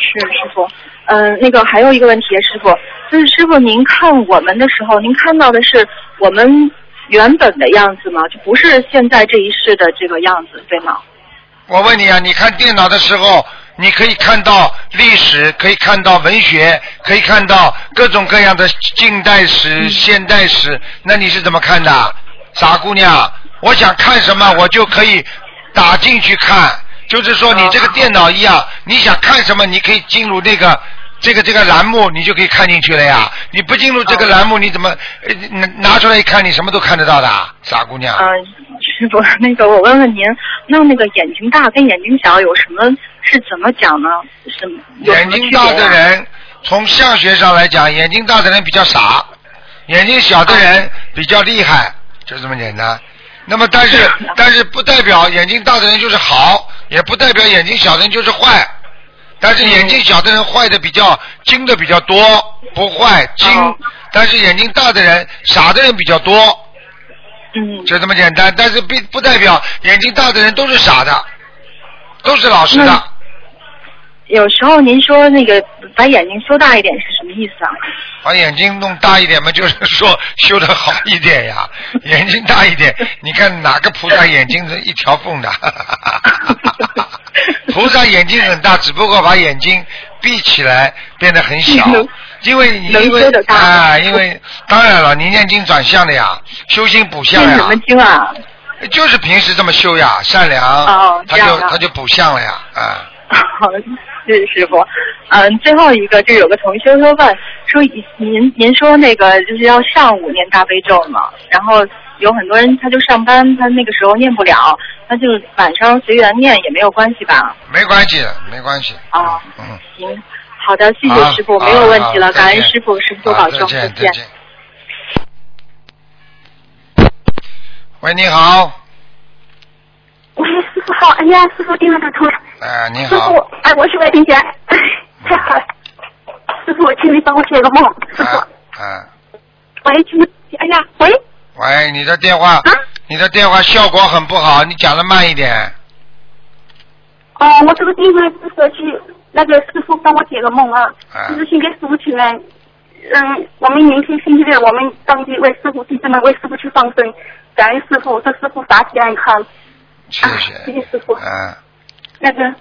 是师傅。嗯、那个还有一个问题，师傅，就是师傅您看我们的时候，您看到的是我们原本的样子吗？就不是现在这一世的这个样子，对吗？我问你啊，你看电脑的时候，你可以看到历史，可以看到文学，可以看到各种各样的近代史、现代史，那你是怎么看的？傻姑娘，我想看什么我就可以打进去看，就是说你这个电脑一样，你想看什么你可以进入那个。这个这个栏目你就可以看进去了呀！你不进入这个栏目，你怎么呃拿拿出来一看，你什么都看得到的，傻姑娘。呃，师傅，那个我问问您，那那个眼睛大跟眼睛小有什么是怎么讲呢？什么眼睛大的人，从相学上来讲，眼睛大的人比较傻，眼睛小的人比较厉害，就这么简单。那么，但是 <laughs> 但是不代表眼睛大的人就是好，也不代表眼睛小的人就是坏。但是眼睛小的人坏的比较精的比较多，不坏精。哦但是眼睛大的人傻的人比较多，嗯就这么简单。但是并不代表眼睛大的人都是傻的，都是老实的。那有时候您说那个把眼睛修大一点是什么意思啊？把眼睛弄大一点嘛，<laughs> 就是说修的好一点呀。<laughs> 眼睛大一点，你看哪个菩萨眼睛是一条缝的？<laughs> 菩萨眼睛很大，只不过把眼睛闭起来变得很小，因为你因为啊，因为当然了，你念经转向的呀，修心补相呀念什么，经啊？就是平时这么修呀，善良，哦他就他就补相了呀，啊。好，谢谢师傅。嗯，最后一个，就有个同学说问说，您您说那个就是要上午念大悲咒嘛，然后有很多人他就上班，他那个时候念不了，那就晚上随缘念也没有关系吧？没关系，没关系。哦，嗯，行，好的，谢谢师傅，好没有问题了，感恩师傅，师傅多保重，再见，再见。再见。喂，你好，喂，师傅好，哎呀，师傅电话打通了。哎，你师好，傅，哎，我是外宾姐，哎，太好了。师傅，请你帮我解个梦。师傅，啊啊，喂，请你，哎呀，喂，喂，你的电话，啊你的电话效果很不好，你讲的慢一点。哦，我这个电话是说去那个师傅帮我解个梦啊，啊就是先给师傅请安。嗯，我们明天星期六，我们当地为师傅弟兄们为师傅去放生，感恩师傅，祝师傅法体安康。谢啊谢谢师傅。啊，那个，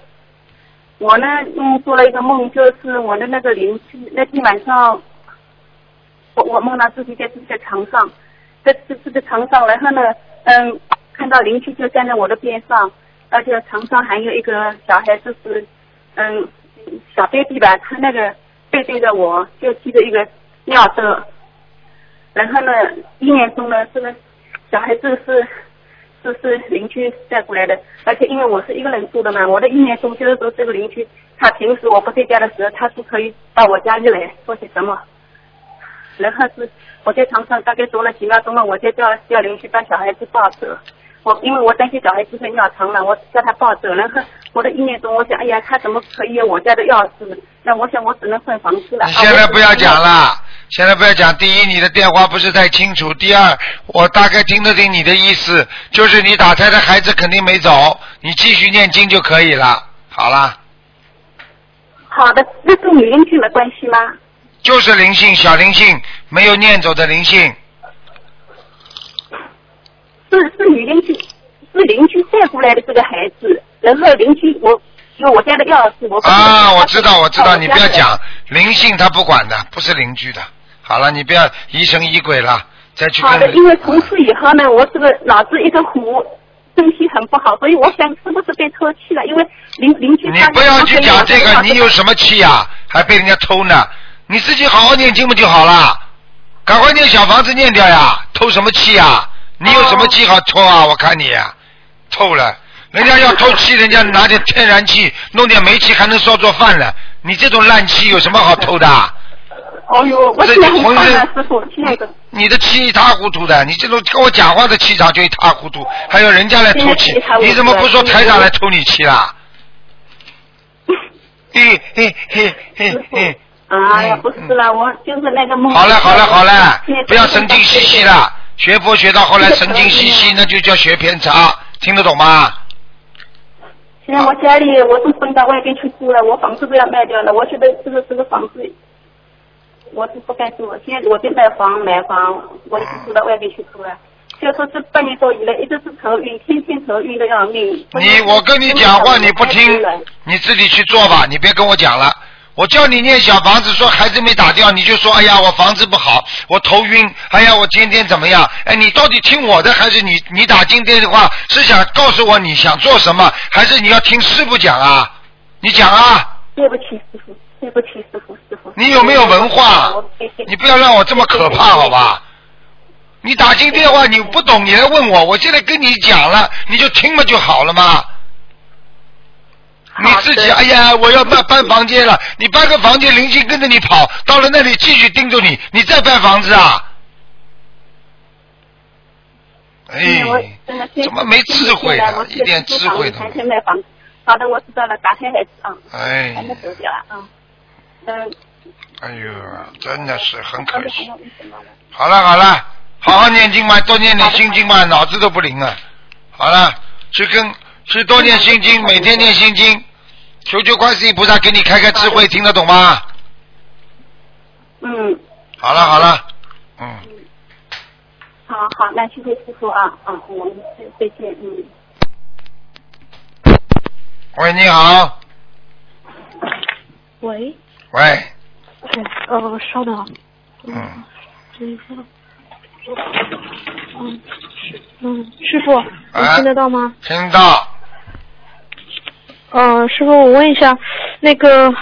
我呢，嗯，做了一个梦，就是我的那个邻居那天晚上，我我梦到自己在自己的床上，在自己的床上，然后呢，嗯，看到邻居就站在我的边上，而且床上还有一个小孩，就是嗯小 baby 吧，他那个背对着我，就提着一个尿兜，然后呢，一年中呢，这个小孩子是。这是邻居带过来的，而且因为我是一个人住的嘛，我的意念中就是说这个邻居，他平时我不在家的时候，他是可以到我家里来做些什么。然后是我在床上大概坐了几秒钟了，我就叫叫邻居把小孩子抱走。我因为我担心小孩子会尿床了，我叫他抱走。然后我的意念中，我想，哎呀，他怎么可以有我家的钥匙？那我想我只能换房子了。你现在不要讲了，现在不要讲。第一，你的电话不是太清楚；第二，我大概听得懂你的意思，就是你打胎的孩子肯定没走，你继续念经就可以了。好啦，好的，那跟女邻居没关系吗？就是灵性，小灵性，没有念走的灵性。是是女邻居，是邻居带过来的这个孩子，然后邻居我有我家的钥匙，我啊，我知道，我知道，你不要讲灵性，他不管的，不是邻居的。好了，你不要疑神疑鬼了，再去好的，因为从此以后呢，我这个脑子一个糊，身体很不好，所以我想是不是被偷气了？因为邻邻居他你不要去讲这个，你有什么气呀、还被人家偷呢？你自己好好念经不就好了？赶快念小房子念掉呀！偷什么气呀？你有什么气好偷啊？我看你偷了，人家要偷气，<laughs> 人家拿点天然气，弄点煤气还能烧做饭了。你这种烂气有什么好偷的？哦呦，我这现在很浑身胖了，师傅，亲爱的。你的气一塌糊涂的，你这种跟我讲话的气场就一塌糊涂，还有人家来偷气你怎么不说台长来抽你气啦？嘿嘿嘿嘿嘿，哎呀，不是了，我就是那个梦。好了好了好了，不要神经兮兮了。学佛学到后来神经兮兮，那就叫学偏差，听得懂吗？现在我家里我都分到外边去住了，我房子都要卖掉了。我觉得这个这个房子，我是不该住了。现在我在卖房买房，我已经住到外面去住了。就说这半年多以来，一直是头晕，天天头晕的要命。你我跟你讲话你不听，你自己去做吧，你别跟我讲了。我叫你念小房子，说孩子没打掉，你就说哎呀我房子不好，我头晕，哎呀我今天怎么样？哎，你到底听我的还是你你打今天的话是想告诉我你想做什么，还是你要听师傅讲啊？你讲啊！对不起师傅，对不起，师傅。你有没有文化？你不要让我这么可怕，好吧？你打进电话你不懂，你来问我，我现在跟你讲了，你就听嘛就好了嘛。你自己，哎呀，我要搬搬房间了，你搬个房间，灵性跟着你跑，到了那里继续盯着你，你再搬房子啊？哎，怎么没智慧啊我一点智慧好的，我知道了，打开孩子啊，哎。还，没走掉啊，嗯，嗯，哎呦，真的是很可惜。好了好了，好好念经吧，多念点心经吧，脑子都不灵了。好了，去跟去多念心经，每天念心经，求求观世音菩萨给你开开智慧，听得懂吗？嗯，好了好了，嗯，好好，那谢谢师傅啊，啊，我们再再见，嗯。喂，你好，喂，喂，哎，呃，稍等啊，嗯，嗯，嗯，师傅，你哎。听得到吗？听到，呃，师傅，我问一下，那个，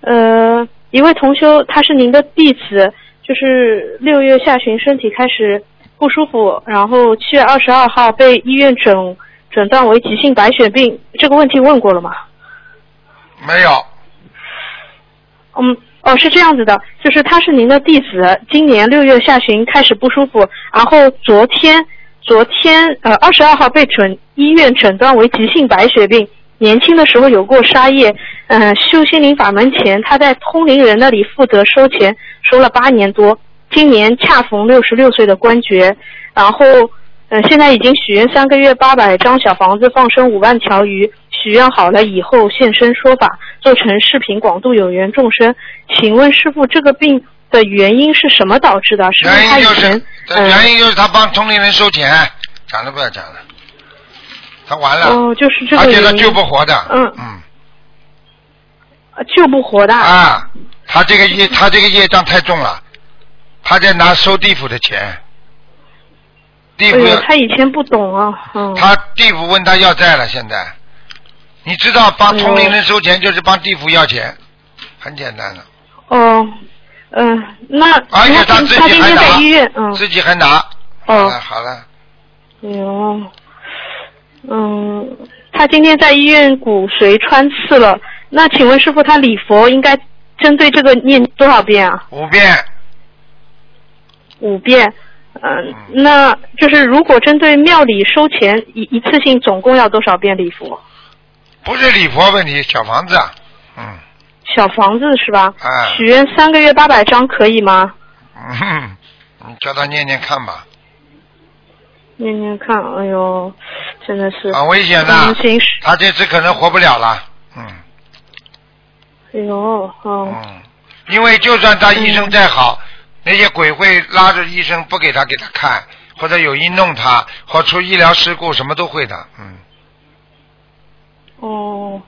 呃，一位同修他是您的弟子，就是六月下旬身体开始不舒服，然后七月二十二号被医院诊诊断为急性白血病，这个问题问过了吗？没有，嗯，哦，是这样子的，就是他是您的弟子，今年六月下旬开始不舒服，然后昨天昨天呃二十二号被诊医院诊断为急性白血病。年轻的时候有过杀业，嗯、修心灵法门前他在通灵人那里负责收钱，收了八年多。今年恰逢六十六岁的官爵，然后嗯、现在已经许愿三个月八百张小房子，放生五万条鱼。许愿好了以后现身说法，做成视频广度有缘众生。请问师傅，这个病的原因是什么导致的？是因为他以原因就是原因就是他帮同龄人收钱，讲都不要讲了，他完了，哦，就是这个而且他。救不活的，嗯嗯。呃救不活的。啊，他这个业，他这个业障太重了，他在拿收地府的钱，地府、哎，他以前不懂啊，嗯。他地府问他要债了，现在，你知道帮通灵人收钱就是帮地府要钱，很简单的，哦，嗯、那而且他自己还拿医院，嗯。自己还拿，哦好了好了，哟，嗯，他今天在医院骨髓穿刺了。那请问师傅，他礼佛应该针对这个念多少遍啊？五遍，五遍。嗯，那就是如果针对庙里收钱一一次性总共要多少遍礼佛？不是礼佛问题，小房子啊，嗯。小房子是吧？哎许愿三个月八百张可以吗？嗯哼，你叫他念念看吧，念念看，哎呦，真的是很危险的他这次可能活不了了，嗯。哎呦，哦，嗯，因为就算他医生再好，那些鬼会拉着医生不给他给他看，或者有意弄他，或出医疗事故，什么都会的。嗯，哦，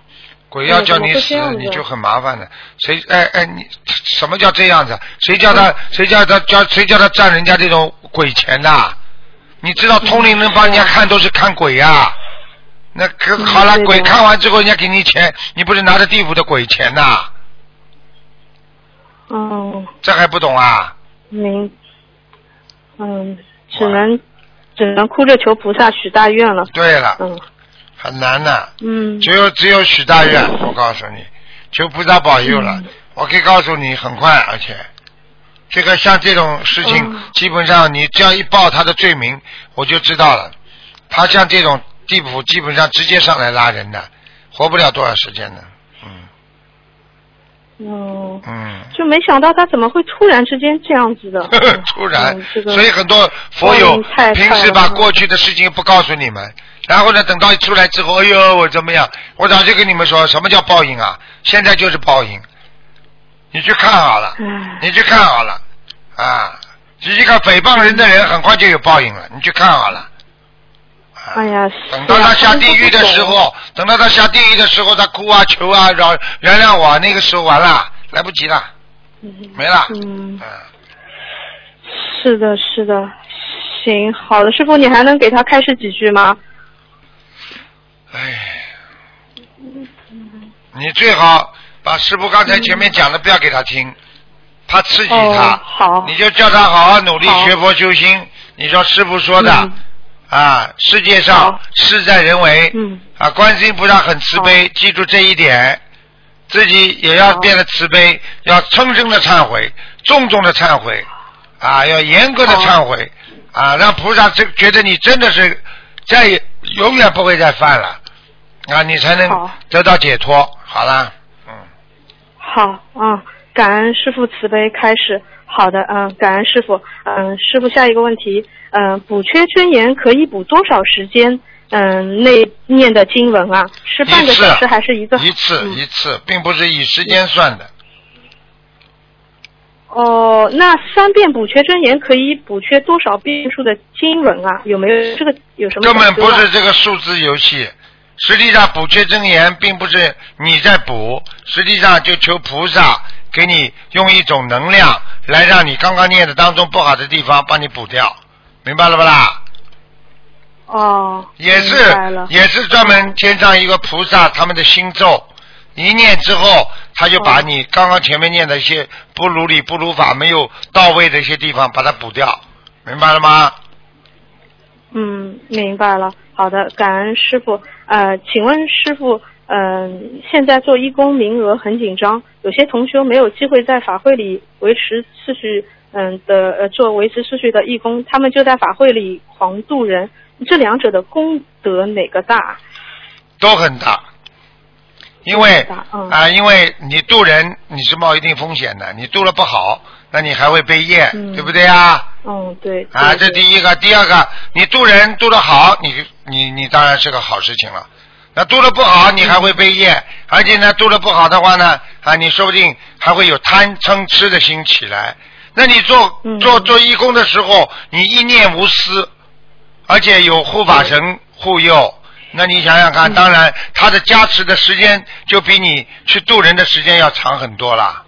鬼要叫你死你就很麻烦的。谁哎哎，你什么叫这样子？谁叫他谁叫他叫谁叫他占人家这种鬼钱的？你知道通灵人帮人家看都是看鬼呀、那可嗯好了，鬼看完之后，人家给你钱，你不是拿着地府的鬼钱呐？哦，这还不懂啊？明，嗯，只能只能哭着求菩萨许大愿了。对了，嗯很难的。嗯只有只有许大愿，我告诉你，求菩萨保佑了。嗯我可以告诉你，很快，而且这个像这种事情，嗯基本上你只要一报他的罪名，我就知道了。他像这种地府，基本上直接上来拉人的，活不了多少时间的。嗯，嗯，就没想到他怎么会突然之间这样子的。<laughs> 突然嗯这，个所以很多佛友平时把过去的事情不告诉你们，然后呢，等到一出来之后，哎呦，我怎么样？我早就跟你们说，什么叫报应啊？现在就是报应，你去看好了，唉你去看好了，啊，你去看诽谤人的人，很快就有报应了，你去看好了。哎呀，等到他下地狱的时候，等到他下地狱的时候，他哭啊求啊，饶原谅我，那个时候完了，来不及了，嗯没了。嗯，是的，是的，行，好的，师傅，你还能给他开示几句吗？你最好把师傅刚才前面讲的不要给他听，怕刺激他。哦好你就叫他好好努力学佛修心。你说师傅说的、嗯啊，世界上事在人为。嗯。啊，观世音菩萨很慈悲，记住这一点，自己也要变得慈悲，要深深的忏悔，重重的忏悔，啊，要严格的忏悔，啊，让菩萨这觉得你真的是再也永远不会再犯了，啊，你才能得到解脱。好啦，嗯，好，嗯，感恩师傅慈悲开始。好的，嗯，感恩师傅。嗯，师傅下一个问题，嗯，补缺真言可以补多少时间？嗯，那念的经文啊，是半个小时还是一个？一次嗯一次，并不是以时间算的。哦，那三遍补缺真言可以补缺多少遍数的经文啊？有没有这个有什么根本不是这个数字游戏。实际上补缺真言并不是你在补，实际上就求菩萨给你用一种能量来让你刚刚念的当中不好的地方帮你补掉，明白了不啦？哦，也是也是专门天上一个菩萨他们的心咒，一念之后，他就把你刚刚前面念的一些不如理不如法没有到位的一些地方把它补掉，明白了吗？嗯，明白了。好的，感恩师傅。呃，请问师傅，嗯、现在做义工名额很紧张，有些同修没有机会在法会里维持秩序，嗯的呃做维持秩序的义工，他们就在法会里狂渡人，这两者的功德哪个大？都很大，因为啊、因为你渡人你是冒一定风险的，你渡了不好，那你还会被验，嗯对不对啊？嗯，对。啊，这第一个，第二个，你渡人渡得好，你你你当然是个好事情了。那度的不好，你还会被验，而且呢，度的不好的话呢，啊，你说不定还会有贪嗔痴的心起来。那你做做做义工的时候，你一念无私，而且有护法神护佑，那你想想看，当然他的加持的时间就比你去渡人的时间要长很多了。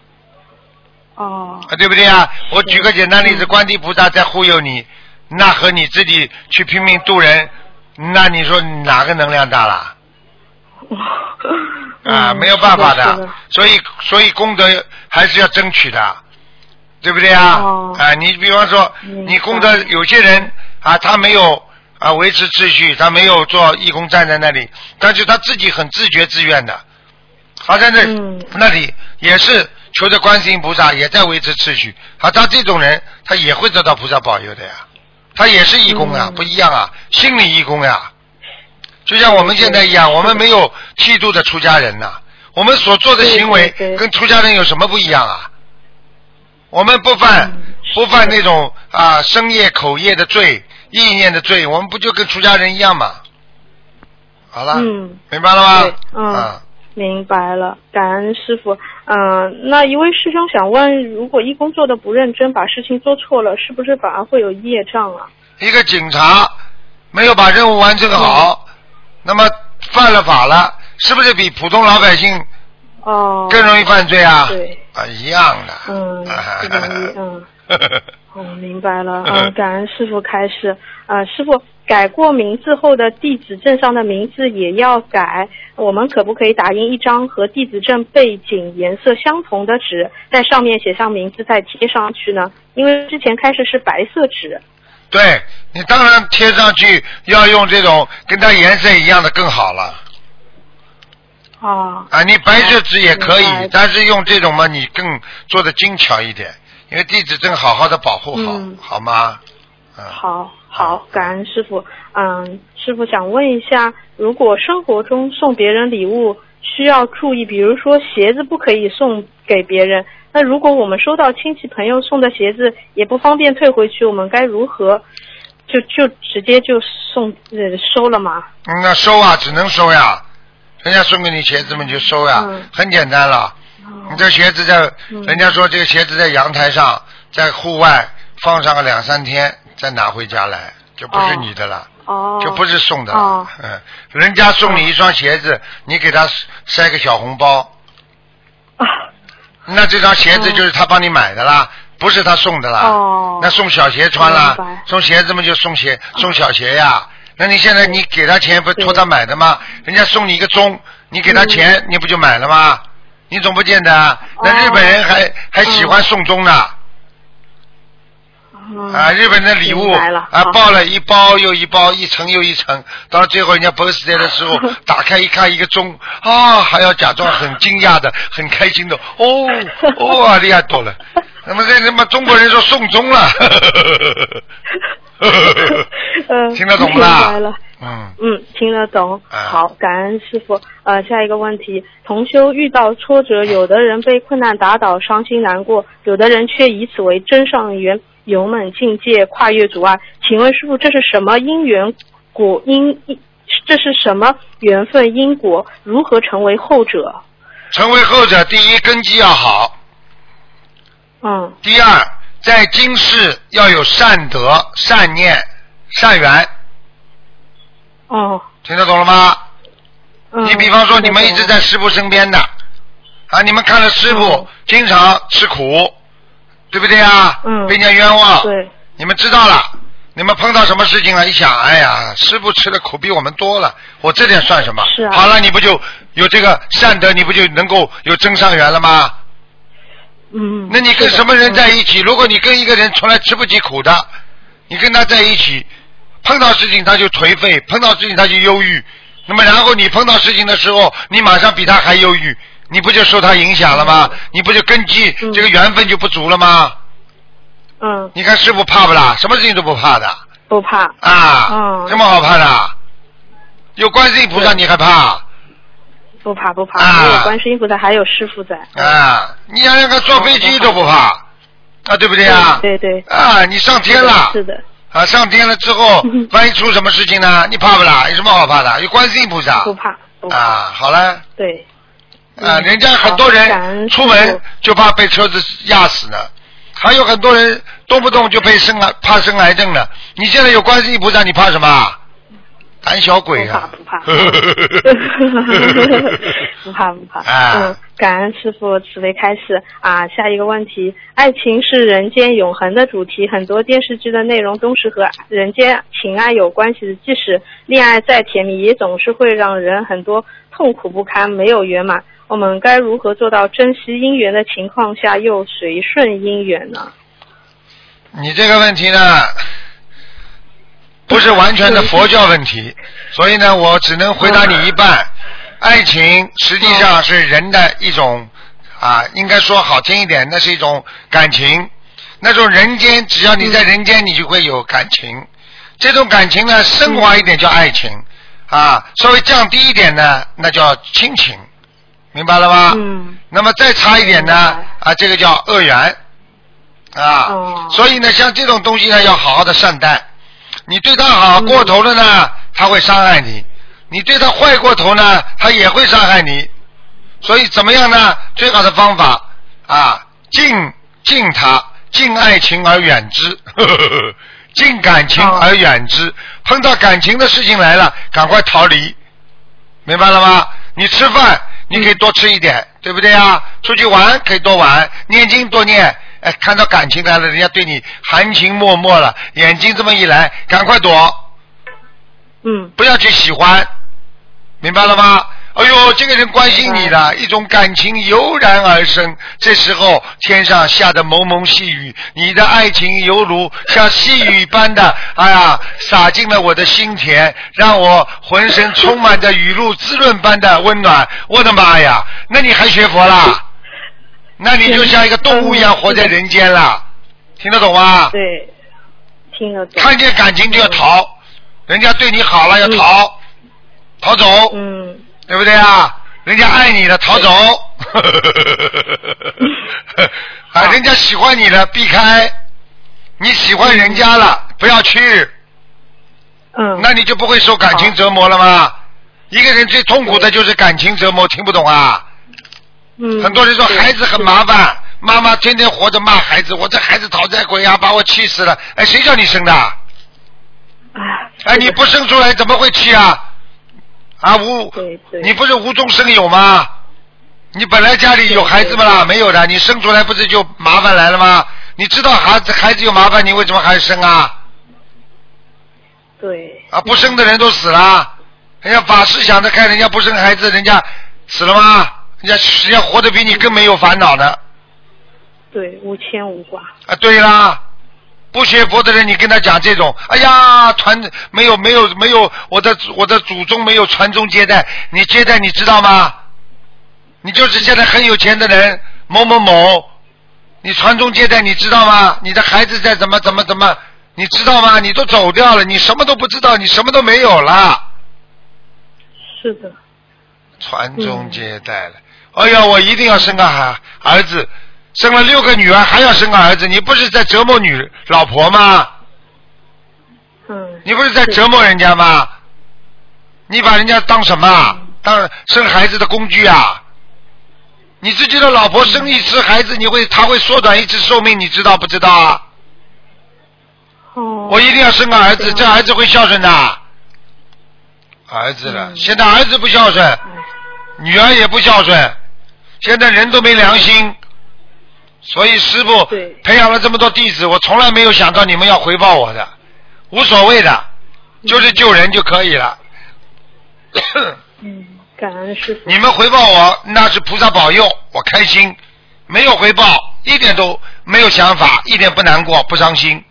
哦。啊，对不对啊？我举个简单例子，观地菩萨在护佑你，那和你自己去拼命渡人，那你说哪个能量大了？啊，嗯没有办法的所以所以功德还是要争取的，对不对啊？哦啊，你比方说，你功德有些人啊，他没有啊维持秩序，他没有做义工站在那里，但是他自己很自觉自愿的，好像在那那里也是求着观世音菩萨，也在维持秩序。啊，他这种人，他也会得到菩萨保佑的呀。他也是义工嗯啊，不一样啊，心理义工呀。就像我们现在一样，我们没有剃度的出家人呐、我们所做的行为跟出家人有什么不一样啊？我们不犯嗯不犯那种啊生业口业的罪、意念的罪，我们不就跟出家人一样吗？好了，嗯，明白了吗？嗯啊，明白了，感恩师傅。嗯、那一位师兄想问，如果义工做的不认真，把事情做错了，是不是反而会有业障啊？一个警察没有把任务完成好，那么犯了法了，是不是比普通老百姓哦，更容易犯罪啊？对，啊，一样的。嗯，不容易，嗯。<laughs> 哦，明白了，嗯嗯，<laughs> 感恩师傅开示。呃，师傅改过名字后的地址证上的名字也要改，我们可不可以打印一张和地址证背景颜色相同的纸，在上面写上名字再贴上去呢？因为之前开始是白色纸。对你当然贴上去要用这种跟它颜色一样的更好了啊啊！你白色纸也可以，但是用这种嘛，你更做的精巧一点，因为地址证好好的保护好，嗯好吗？好好，感恩师傅。嗯，师傅想问一下，如果生活中送别人礼物需要注意，比如说鞋子不可以送给别人，那如果我们收到亲戚朋友送的鞋子也不方便退回去，我们该如何？就就直接就送呃收了吗？嗯那收啊，只能收呀，人家送给你鞋子嘛，你就收呀，嗯很简单了。你这鞋子在，人家说这个鞋子在阳台上，在户外放上个两三天，再拿回家来，就不是你的了。哦，就不是送的了，哦嗯，人家送你一双鞋子，你给他塞个小红包，那这双鞋子就是他帮你买的啦，不是他送的啦。哦那送小鞋穿啦，送鞋子嘛就送鞋送小鞋呀。那你现在你给他钱不是托他买的吗？人家送你一个钟，你给他钱，你不就买了吗？你总不见得啊。那日本人还还喜欢送钟呢。啊，日本的礼物啊，抱了一包又一包，一层又一层，到最后人家 birthday 的时候，<laughs> 打开一看一个钟啊，还要假装很惊讶的、<laughs> 很开心的，哦哦，厉害多了。那么这他妈中国人说送钟了，<laughs> 嗯，听得懂吗。嗯，嗯，听得懂。啊好，感恩师傅。呃，下一个问题，同修遇到挫折，有的人被困难打倒，伤心难过；有的人却以此为真上缘，勇猛境界，跨越阻碍。请问师傅，这是什么因缘果因？因这是什么缘分因果？如何成为后者？成为后者，第一根基要好，嗯第二在今世要有善德、善念、善缘，哦听得懂了吗？嗯。你比方说，你们一直在师傅身边的，啊，你们看着师傅嗯经常吃苦，对不对啊？嗯被人家冤枉。对。你们知道了，你们碰到什么事情了？一想，哎呀，师傅吃的苦比我们多了，我这点算什么？是啊好了，你不就有这个善德，你不就能够有增上缘了吗？嗯。那你跟什么人在一起？如果你跟一个人从来吃不起苦的，你跟他在一起，碰到事情他就颓废，碰到事情他就忧郁。那么然后你碰到事情的时候，你马上比他还忧郁，你不就受他影响了吗？你不就根基这个缘分就不足了吗？嗯，你看师傅怕不啦？什么事情都不怕的不怕。啊，嗯。这么好怕的？有观世音菩萨你还怕不怕不怕，啊没有观世音菩萨，还有师傅在。啊？你想想看，坐飞机都不怕啊，对不对啊？对对。啊，你上天了。是的。啊，上天了之后，<laughs> 万一出什么事情呢？你怕不啦？有什么好怕的？有观世音菩萨。不怕。不怕。啊，好了。对。啊，嗯人家很多人出门就怕被车子压死呢，还有很多人动不动就被生癌，怕生癌症了。你现在有观世音菩萨，你怕什么？胆小鬼啊！不怕，不怕 <laughs> 不怕。啊嗯，感恩师傅慈悲开示啊。下一个问题，爱情是人间永恒的主题，很多电视剧的内容都是和人间情爱有关系的。即使恋爱再甜蜜，也总是会让人很多痛苦不堪，没有圆满。我们该如何做到珍惜姻缘的情况下又随顺姻缘呢？你这个问题呢，不是完全的佛教问题，所以呢，我只能回答你一半。爱情实际上是人的一种啊，应该说好听一点，那是一种感情。那种人间，只要你在人间，你就会有感情。这种感情呢，升华一点叫爱情，啊，稍微降低一点呢，那叫亲情，明白了吧？嗯。那么再差一点呢，啊，这个叫恶缘，啊，哦所以呢，像这种东西呢，要好好的善待。你对他好过头了呢，他会伤害你；你对他坏过头呢，他也会伤害你。所以怎么样呢？最好的方法啊，敬敬他，敬爱情而远之，呵呵呵敬感情而远之。碰到感情的事情来了，赶快逃离，明白了吗？你吃饭你可以多吃一点，对不对啊？出去玩可以多玩，念经多念。哎，看到感情来了，人家对你含情脉脉了，眼睛这么一来，赶快躲。嗯。不要去喜欢，明白了吗？哎呦，这个人关心你的，一种感情油然而生。这时候天上下的蒙蒙细雨，你的爱情犹如像细雨般的，哎呀，洒进了我的心田，让我浑身充满着雨露滋润般的温暖。我的妈呀，那你还学佛啦？那你就像一个动物一样活在人间了，听得懂吗？对，听得懂。看见感情就要逃，人家对你好了要逃，逃走，嗯，对不对啊？人家爱你的，逃走，<laughs> 啊，人家喜欢你的，避开，你喜欢人家了，不要去，嗯，那你就不会受感情折磨了吗？一个人最痛苦的就是感情折磨，听不懂啊？嗯，很多人说孩子很麻烦，妈妈天天活着骂孩子，我这孩子讨债鬼啊，把我气死了。哎，谁叫你生的？哎，你不生出来怎么会气啊？啊，无，你不是无中生有吗？你本来家里有孩子不啦？没有的，你生出来不是就麻烦来了吗？你知道孩子孩子有麻烦，你为什么还生啊？对。啊，不生的人都死了。人家法师想着看人家不生孩子，人家死了吗？人家人家活得比你更没有烦恼的。对，无牵无挂。啊，对啦，不学佛的人，你跟他讲这种，哎呀，传没有没有没有，我的我的祖宗没有传宗接代，你接代你知道吗？你就是现在很有钱的人某某某，你传宗接代你知道吗？你的孩子在怎么怎么怎么，你知道吗？你都走掉了，你什么都不知道，你什么都没有了。是的。传宗接代了，哎呀，我一定要生个孩儿子。生了六个女儿，还要生个儿子，你不是在折磨女老婆吗？嗯。你不是在折磨人家吗？你把人家当什么？当生孩子的工具啊？你自己的老婆生一次孩子，你会她会缩短一次寿命，你知道不知道啊？哦。我一定要生个儿子，这儿子会孝顺的。儿子了，现在儿子不孝顺，女儿也不孝顺，现在人都没良心。所以师傅培养了这么多弟子，我从来没有想到你们要回报我的，无所谓的，就是救人就可以了。<coughs> 嗯，感恩师傅。你们回报我那是菩萨保佑，我开心；没有回报，一点都没有想法，一点不难过，不伤心。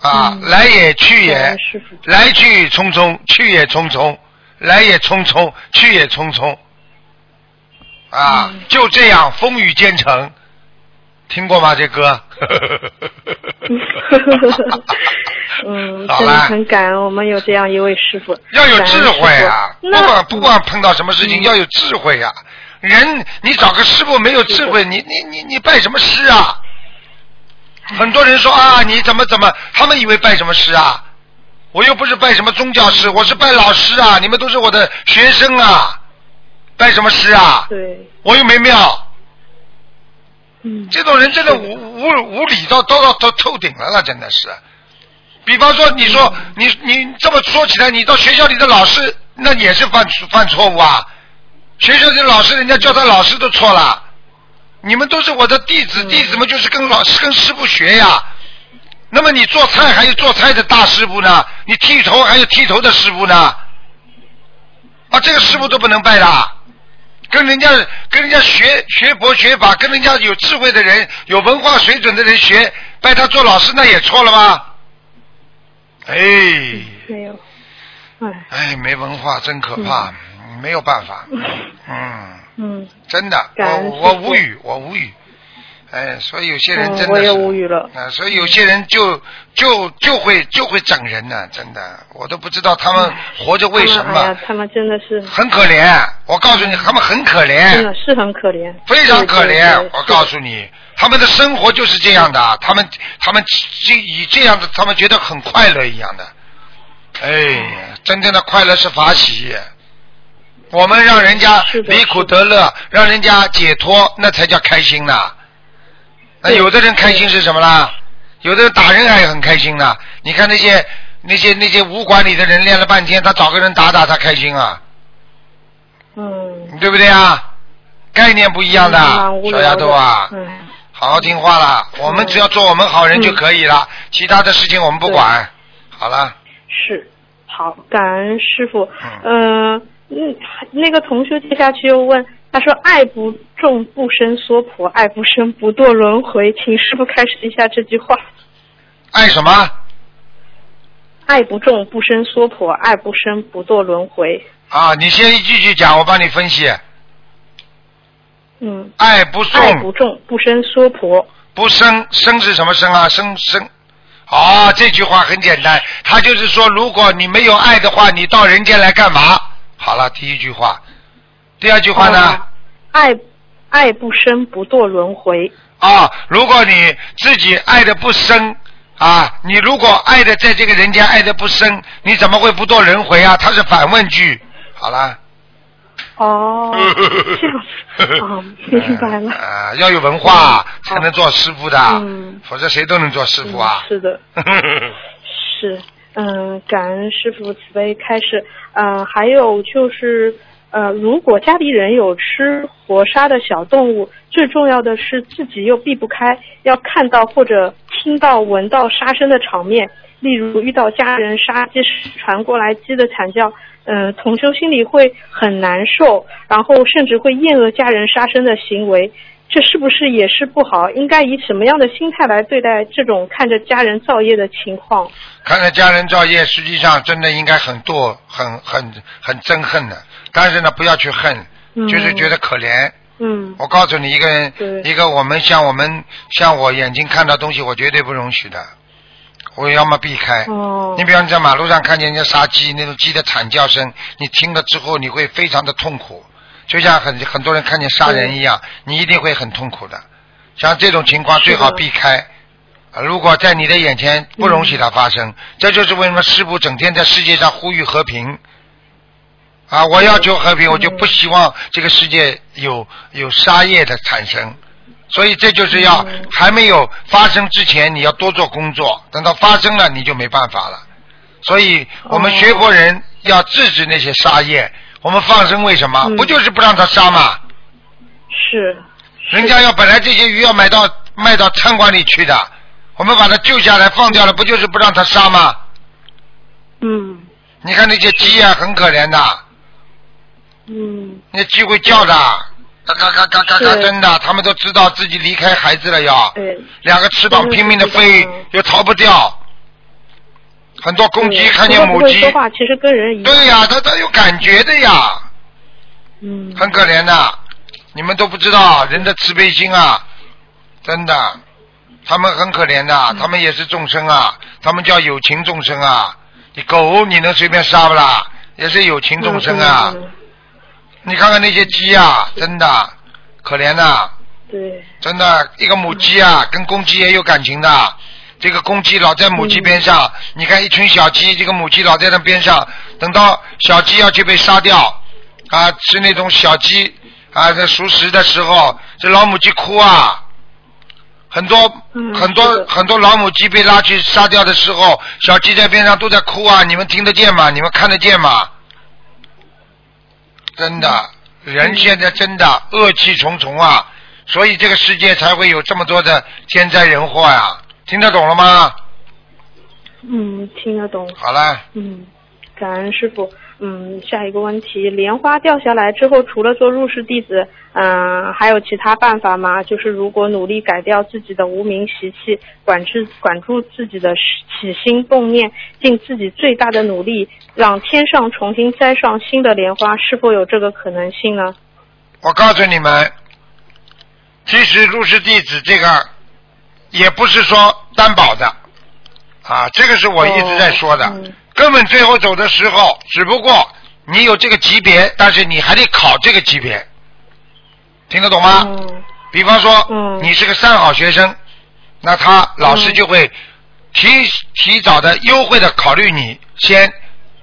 啊，来也去也，来去匆匆，去也匆匆，来也匆匆，去也匆匆。啊，就这样风雨兼程。听过吗？这歌？<laughs> 嗯，真的很感恩，我们有这样一位师傅。要有智慧啊！不管不管碰到什么事情，要有智慧啊！人，你找个师傅没有智慧，你你你你拜什么师啊？很多人说啊，你怎么怎么？他们以为拜什么师啊？我又不是拜什么宗教师，我是拜老师啊！你们都是我的学生啊！拜什么师啊？对。我又没庙。嗯。这种人真的无无无理到到到到透顶了了，真的是。比方说，你说你你这么说起来，你到学校里的老师，那也是犯犯错误啊。学校里的老师，人家叫他老师都错了。你们都是我的弟子，弟子们就是跟老师跟师傅学呀。那么你做菜还有做菜的大师傅呢？你剃头还有剃头的师傅呢？啊，这个师傅都不能拜的。跟人家跟人家学学佛学法，跟人家有智慧的人、有文化水准的人学，拜他做老师，那也错了吧？哎，没有，哎，哎，没文化真可怕，没有办法，<laughs> 嗯，嗯，真的，我我无语，我无语。哎，所以有些人真的是，我也无语了。啊，所以有些人就就就会就会整人呢，真的，我都不知道他们活着为什么。他们真的是很可怜，我告诉你，他们很可怜。真的是很可怜。非常可怜，我告诉你，他们的生活就是这样的，他们他们就以这样的，他们觉得很快乐一样的。哎，真正的快乐是法喜。我们让人家离苦得乐，让人家解脱，那才叫开心呢。那有的人开心是什么啦？有的人打人还很开心呢。你看那些那些那些武馆里的人练了半天，他找个人打打，他开心啊。嗯。对不对啊？概念不一样的，小丫头啊。嗯。好好听话啦，我们只要做我们好人就可以了，其他的事情我们不管。好了。是，好，感恩师傅。嗯。嗯，那个同学接下去又问。他说：“爱不重不生娑婆，爱不生不堕轮回。”请师傅开始一下这句话。爱什么？爱不重不生娑婆，爱不生不堕轮回。啊，你先一句句讲，我帮你分析。嗯。爱不重。爱不生娑婆。不生生是什么生啊？生生。哦，这句话很简单，他就是说，如果你没有爱的话，你到人间来干嘛？好了，第一句话。第二句话呢？爱爱不深不堕轮回。啊，如果你自己爱的不深啊，你如果爱的在这个人间爱的不深，你怎么会不堕轮回啊？它是反问句。好了。哦，这样子啊，<laughs> 明白了。啊，要有文化才能做师傅的，嗯否则谁都能做师傅啊。是的。<laughs> 是，嗯，感恩师傅慈悲开示。嗯，还有就是。呃，如果家里人有吃活杀的小动物，最重要的是自己又避不开，要看到或者听到、闻到杀生的场面，例如遇到家人杀鸡时传过来鸡的惨叫，嗯、同修心里会很难受，然后甚至会厌恶家人杀生的行为。这是不是也是不好？应该以什么样的心态来对待这种看着家人造业的情况？看着家人造业，实际上真的应该很堕、很很很憎恨的。但是呢，不要去恨，嗯就是觉得可怜。嗯我告诉你，一个人，一个我们像我们像我眼睛看到东西，我绝对不容许的，我要么避开。哦你比方你在马路上看见人家杀鸡，那种鸡的惨叫声，你听了之后你会非常的痛苦，就像很很多人看见杀人一样，你一定会很痛苦的。像这种情况最好避开。呃如果在你的眼前不容许它发生，这就是为什么师傅整天在世界上呼吁和平。啊，我要求和平，我就不希望这个世界有有杀业的产生，所以这就是要还没有发生之前，你要多做工作，等到发生了你就没办法了。所以我们学佛人要制止那些杀业。我们放生为什么？不就是不让他杀吗？是。人家要本来这些鱼要买到卖到餐馆里去的，我们把它救下来放掉了，不就是不让他杀吗？嗯你看那些鸡啊，很可怜的，嗯那鸡会叫的，嘎嘎嘎嘎嘎嘎，真的，他们都知道自己离开孩子了要，对，两个翅膀拼命的飞，又逃不掉。很多公鸡看见母鸡，说话，其实跟人一样。对呀、它它有感觉的呀，嗯，很可怜的，你们都不知道人的慈悲心啊，真的，他们很可怜的，嗯他们也是众生啊，他们叫有情众生啊。你狗你能随便杀不啦？也是有情众生啊。嗯你看看那些鸡啊，真的可怜呐、对，真的，一个母鸡啊，跟公鸡也有感情的。这个公鸡老在母鸡边上，你看一群小鸡，这个母鸡老在那边上，等到小鸡要去被杀掉，啊，吃那种小鸡啊，在熟食的时候，这老母鸡哭啊，很多、很多很多老母鸡被拉去杀掉的时候，小鸡在边上都在哭啊，你们听得见吗？你们看得见吗？真的，人现在真的恶气重重啊，所以这个世界才会有这么多的天灾人祸呀、听得懂了吗？嗯，听得懂。好了，嗯，感恩师傅。嗯，下一个问题，莲花掉下来之后，除了做入室弟子，嗯、还有其他办法吗？就是如果努力改掉自己的无名习气，管制管住自己的起心动念，尽自己最大的努力，让天上重新栽上新的莲花，是否有这个可能性呢？我告诉你们，其实入室弟子这个也不是说担保的啊，这个是我一直在说的。根本最后走的时候，只不过你有这个级别，但是你还得考这个级别，听得懂吗？比方说，你是个三好学生，那他老师就会提提早的优惠的考虑你先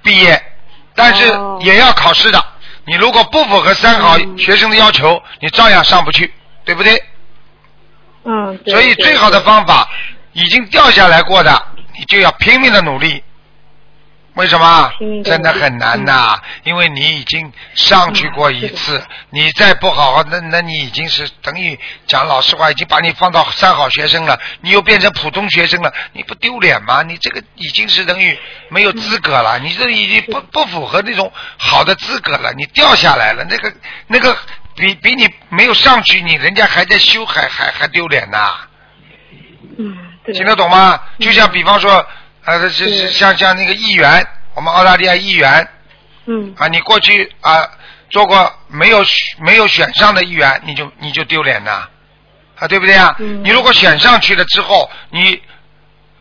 毕业，但是也要考试的。你如果不符合三好学生的要求，你照样上不去，对不对？嗯，对所以最好的方法，已经掉下来过的，你就要拼命的努力。为什么？真的很难呐、因为你已经上去过一次，你再不好好，那那你已经是等于讲老实话，已经把你放到三好学生了，你又变成普通学生了，你不丢脸吗？你这个已经是等于没有资格了，你这已经不不符合那种好的资格了，你掉下来了，那个那个比比你没有上去，你人家还在修，还还还丢脸呐、嗯，听得懂吗？就像比方说，呃，是是像像那个议员，我们澳大利亚议员，嗯，啊，你过去啊做过没有没有选上的议员，你就你就丢脸呐，啊，对不对啊？嗯。你如果选上去了之后，你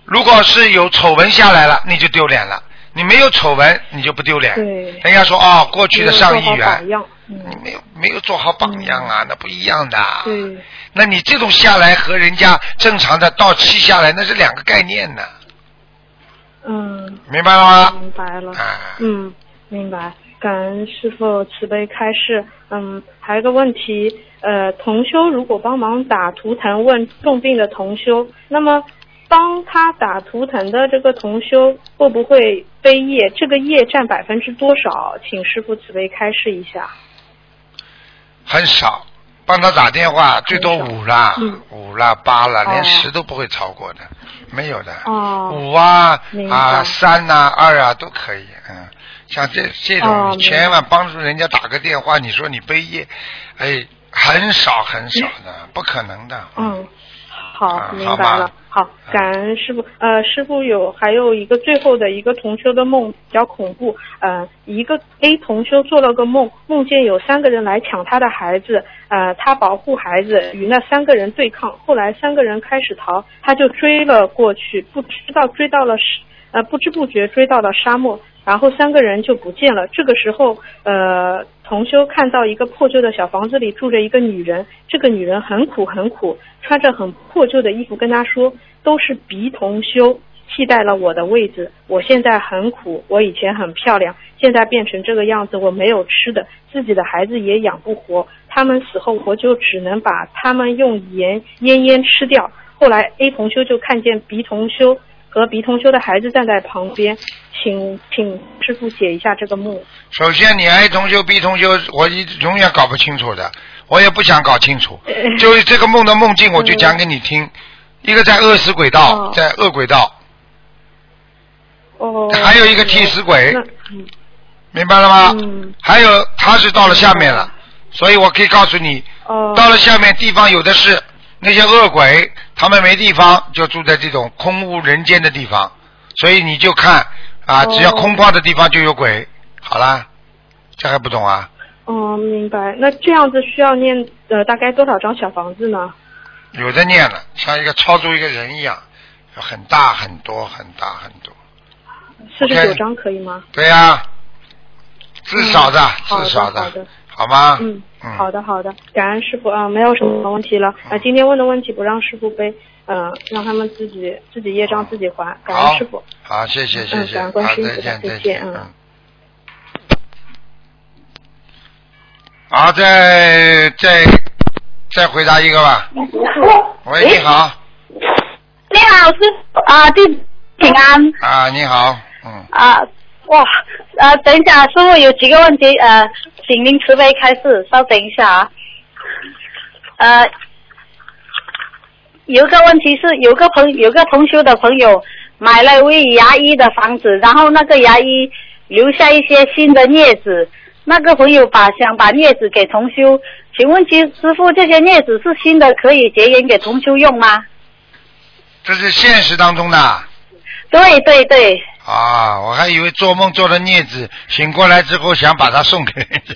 如果是有丑闻下来了，你就丢脸了。你没有丑闻，你就不丢脸。对。人家说哦，过去的上议员你没有没有做好榜样啊，那不一样的。对，那你这种下来和人家正常的到期下来，那是两个概念呢，嗯，明白了吗？明白了。啊，嗯，明白。感恩师傅慈悲开示。嗯，还有一个问题，呃，同修如果帮忙打图腾问重病的同修，那么帮他打图腾的这个同修会不会背业？这个业占百分之多少？请师傅慈悲开示一下。很少，帮他打电话最多五啦，嗯。五啦八啦，哦。连十都不会超过的，没有的。哦。五啊啊三呐、二啊都可以，嗯，像这这种、千万帮助人家打个电话，你说你背业，哎，很少很少的，不可能的。嗯，好啊，好吧明白了。好，感恩师傅。呃，师傅有还有一个最后的一个同修的梦比较恐怖。呃，一个 A 同修做了个梦，梦见有三个人来抢他的孩子，呃，他保护孩子，与那三个人对抗。后来三个人开始逃，他就追了过去，不知道追到了是呃不知不觉追到了沙漠，然后三个人就不见了。这个时候，呃，同修看到一个破旧的小房子里住着一个女人，这个女人很苦很苦，穿着很破旧的衣服，跟他说都是鼻同修替代了我的位置，我现在很苦，我以前很漂亮，现在变成这个样子，我没有吃的，自己的孩子也养不活，他们死后我就只能把他们用盐腌腌吃掉。后来 A 同修就看见 B 同修和 B 同修的孩子站在旁边，请请师傅解一下这个梦。首先，你 A 同修 B 同修，我一永远搞不清楚的，我也不想搞清楚。就是这个梦的梦境，我就讲给你听。一个在饿死轨道，在饿轨道，哦。还有一个替死鬼嗯明白了吗？嗯还有他是到了下面了，所以我可以告诉你，哦。到了下面地方有的是那些恶鬼，他们没地方就住在这种空无人间的地方，所以你就看啊，哦只要空旷的地方就有鬼。好啦，这还不懂啊？哦，明白。那这样子需要念呃大概多少张小房子呢？有的念了，像一个超出一个人一样，很大很多很大很多。四十九张可以吗？对呀、至少的，至少好的好吗？嗯，嗯。好的好的，感恩师傅啊、没有什么问题了。啊、今天问的问题不让师傅背，嗯、让他们自己自己业障自己还，感恩师傅。好，谢谢谢嗯谢，好，感恩观世音再见再菩萨再见嗯。嗯。好，再再再回答一个吧。喂，你好，你好，师傅啊，弟子平安。啊，你好，嗯，啊，哇，呃，等一下，师傅有几个问题，呃，请您慈悲开示，稍等一下啊。呃，有一个问题是，有个朋有个同修的朋友买了位牙医的房子，然后那个牙医留下一些新的镊子，那个朋友把想把镊子给同修，请问其师傅这些镊子是新的，可以结缘给同修用吗？这是现实当中的对对对，啊，我还以为做梦做的孽子，醒过来之后想把它送给人家。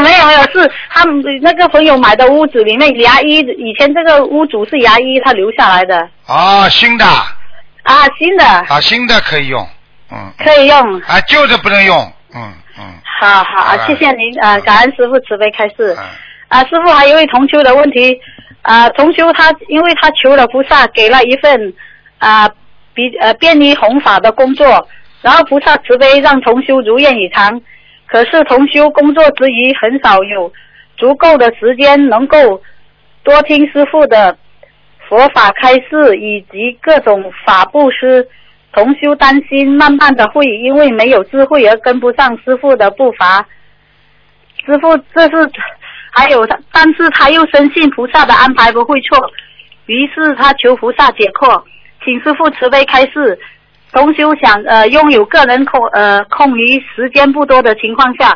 没有没有，是他们那个朋友买的屋子里面牙医，以前这个屋主是牙医，他留下来的啊，新的啊，新的啊，新的可以用，嗯，可以用。啊，旧的不能用，嗯嗯。好好，谢谢您啊，感恩师傅慈悲开示。嗯啊，师傅还有一位同修的问题啊，同修他因为他求了菩萨给了一份啊比呃便于弘法的工作，然后菩萨慈悲让同修如愿以偿，可是同修工作之余很少有足够的时间能够多听师傅的佛法开示以及各种法布施。同修担心慢慢的会因为没有智慧而跟不上师傅的步伐。师傅，这是还有他，但是他又深信菩萨的安排不会错，于是他求菩萨解惑，请师傅慈悲开示。同修想呃拥有个人空呃空余时间不多的情况下，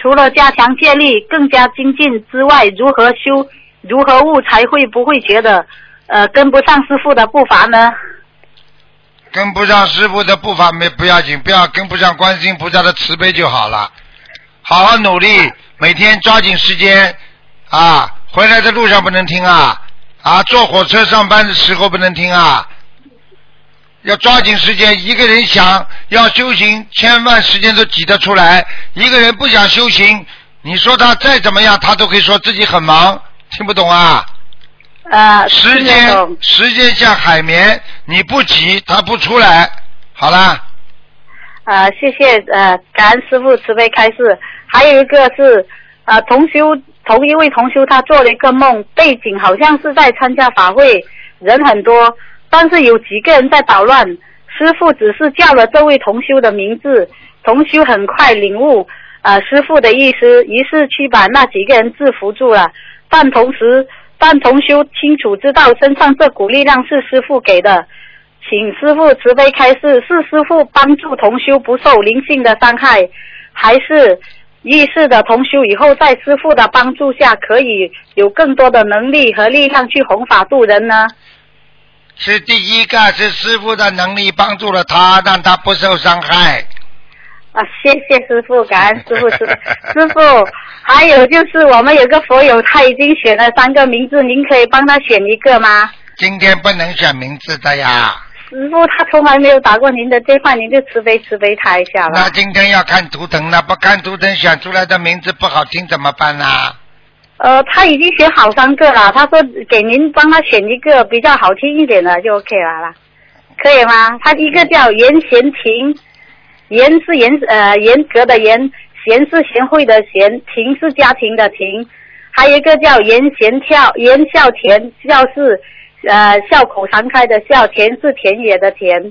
除了加强戒力、更加精进之外，如何修、如何悟才会不会觉得呃跟不上师傅的步伐呢？跟不上师傅的步伐没不要紧，不要跟不上观世音菩萨的慈悲就好了。好好努力，每天抓紧时间啊！回来的路上不能听啊啊！坐火车上班的时候不能听啊！要抓紧时间，一个人想要修行，千万时间都挤得出来。一个人不想修行，你说他再怎么样，他都可以说自己很忙，听不懂啊？啊，时间时间像海绵，你不挤，它不出来。好啦，啊，谢谢呃，感恩师傅慈悲开示。还有一个是呃，同修同一位同修他做了一个梦，背景好像是在参加法会，人很多，但是有几个人在捣乱。师傅只是叫了这位同修的名字，同修很快领悟，呃，师傅的意思，于是去把那几个人制服住了。但同时，但同修清楚知道身上这股力量是师傅给的，请师傅慈悲开示：是师傅帮助同修不受灵性的伤害，还是意识的同修以后在师傅的帮助下可以有更多的能力和力量去弘法度人呢？是第一个，是师傅的能力帮助了他，让他不受伤害。啊，谢谢师傅，感恩师傅，师傅 <laughs> 师傅。还有就是我们有个佛友，他已经选了三个名字，您可以帮他选一个吗？今天不能选名字的呀。师傅他从来没有打过您的电话，您就慈悲慈悲他一下吧。那今天要看图腾了，不看图腾选出来的名字不好听怎么办呢？呃，他已经选好三个了，他说给您帮他选一个比较好听一点的就 OK 了啦，可以吗？他一个叫严贤婷，严是严呃严格的严，贤是贤惠的贤，婷是家庭的婷，还有一个叫严贤跳，严孝田，孝是呃笑口常开的笑，田是田野的田，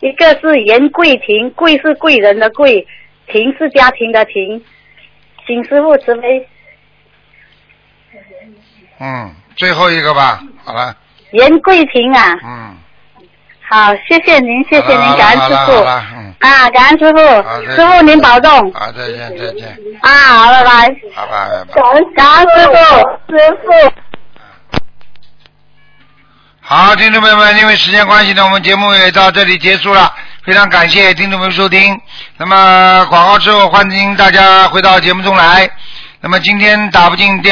一个是严贵婷，贵是贵人的贵，婷是家庭的婷，请师傅慈悲。嗯，最后一个吧，好了。袁桂平啊。嗯。好，谢谢您，谢谢您，感恩师傅。好了，嗯。啊，感恩师傅，师傅您保重。好，再见，再见。啊，好，拜拜。拜拜。感恩感恩师傅，师傅。好，听众朋友们，因为时间关系呢，我们节目也到这里结束了。非常感谢听众朋友收听。那么广告之后，欢迎大家回到节目中来。那么今天打不进电。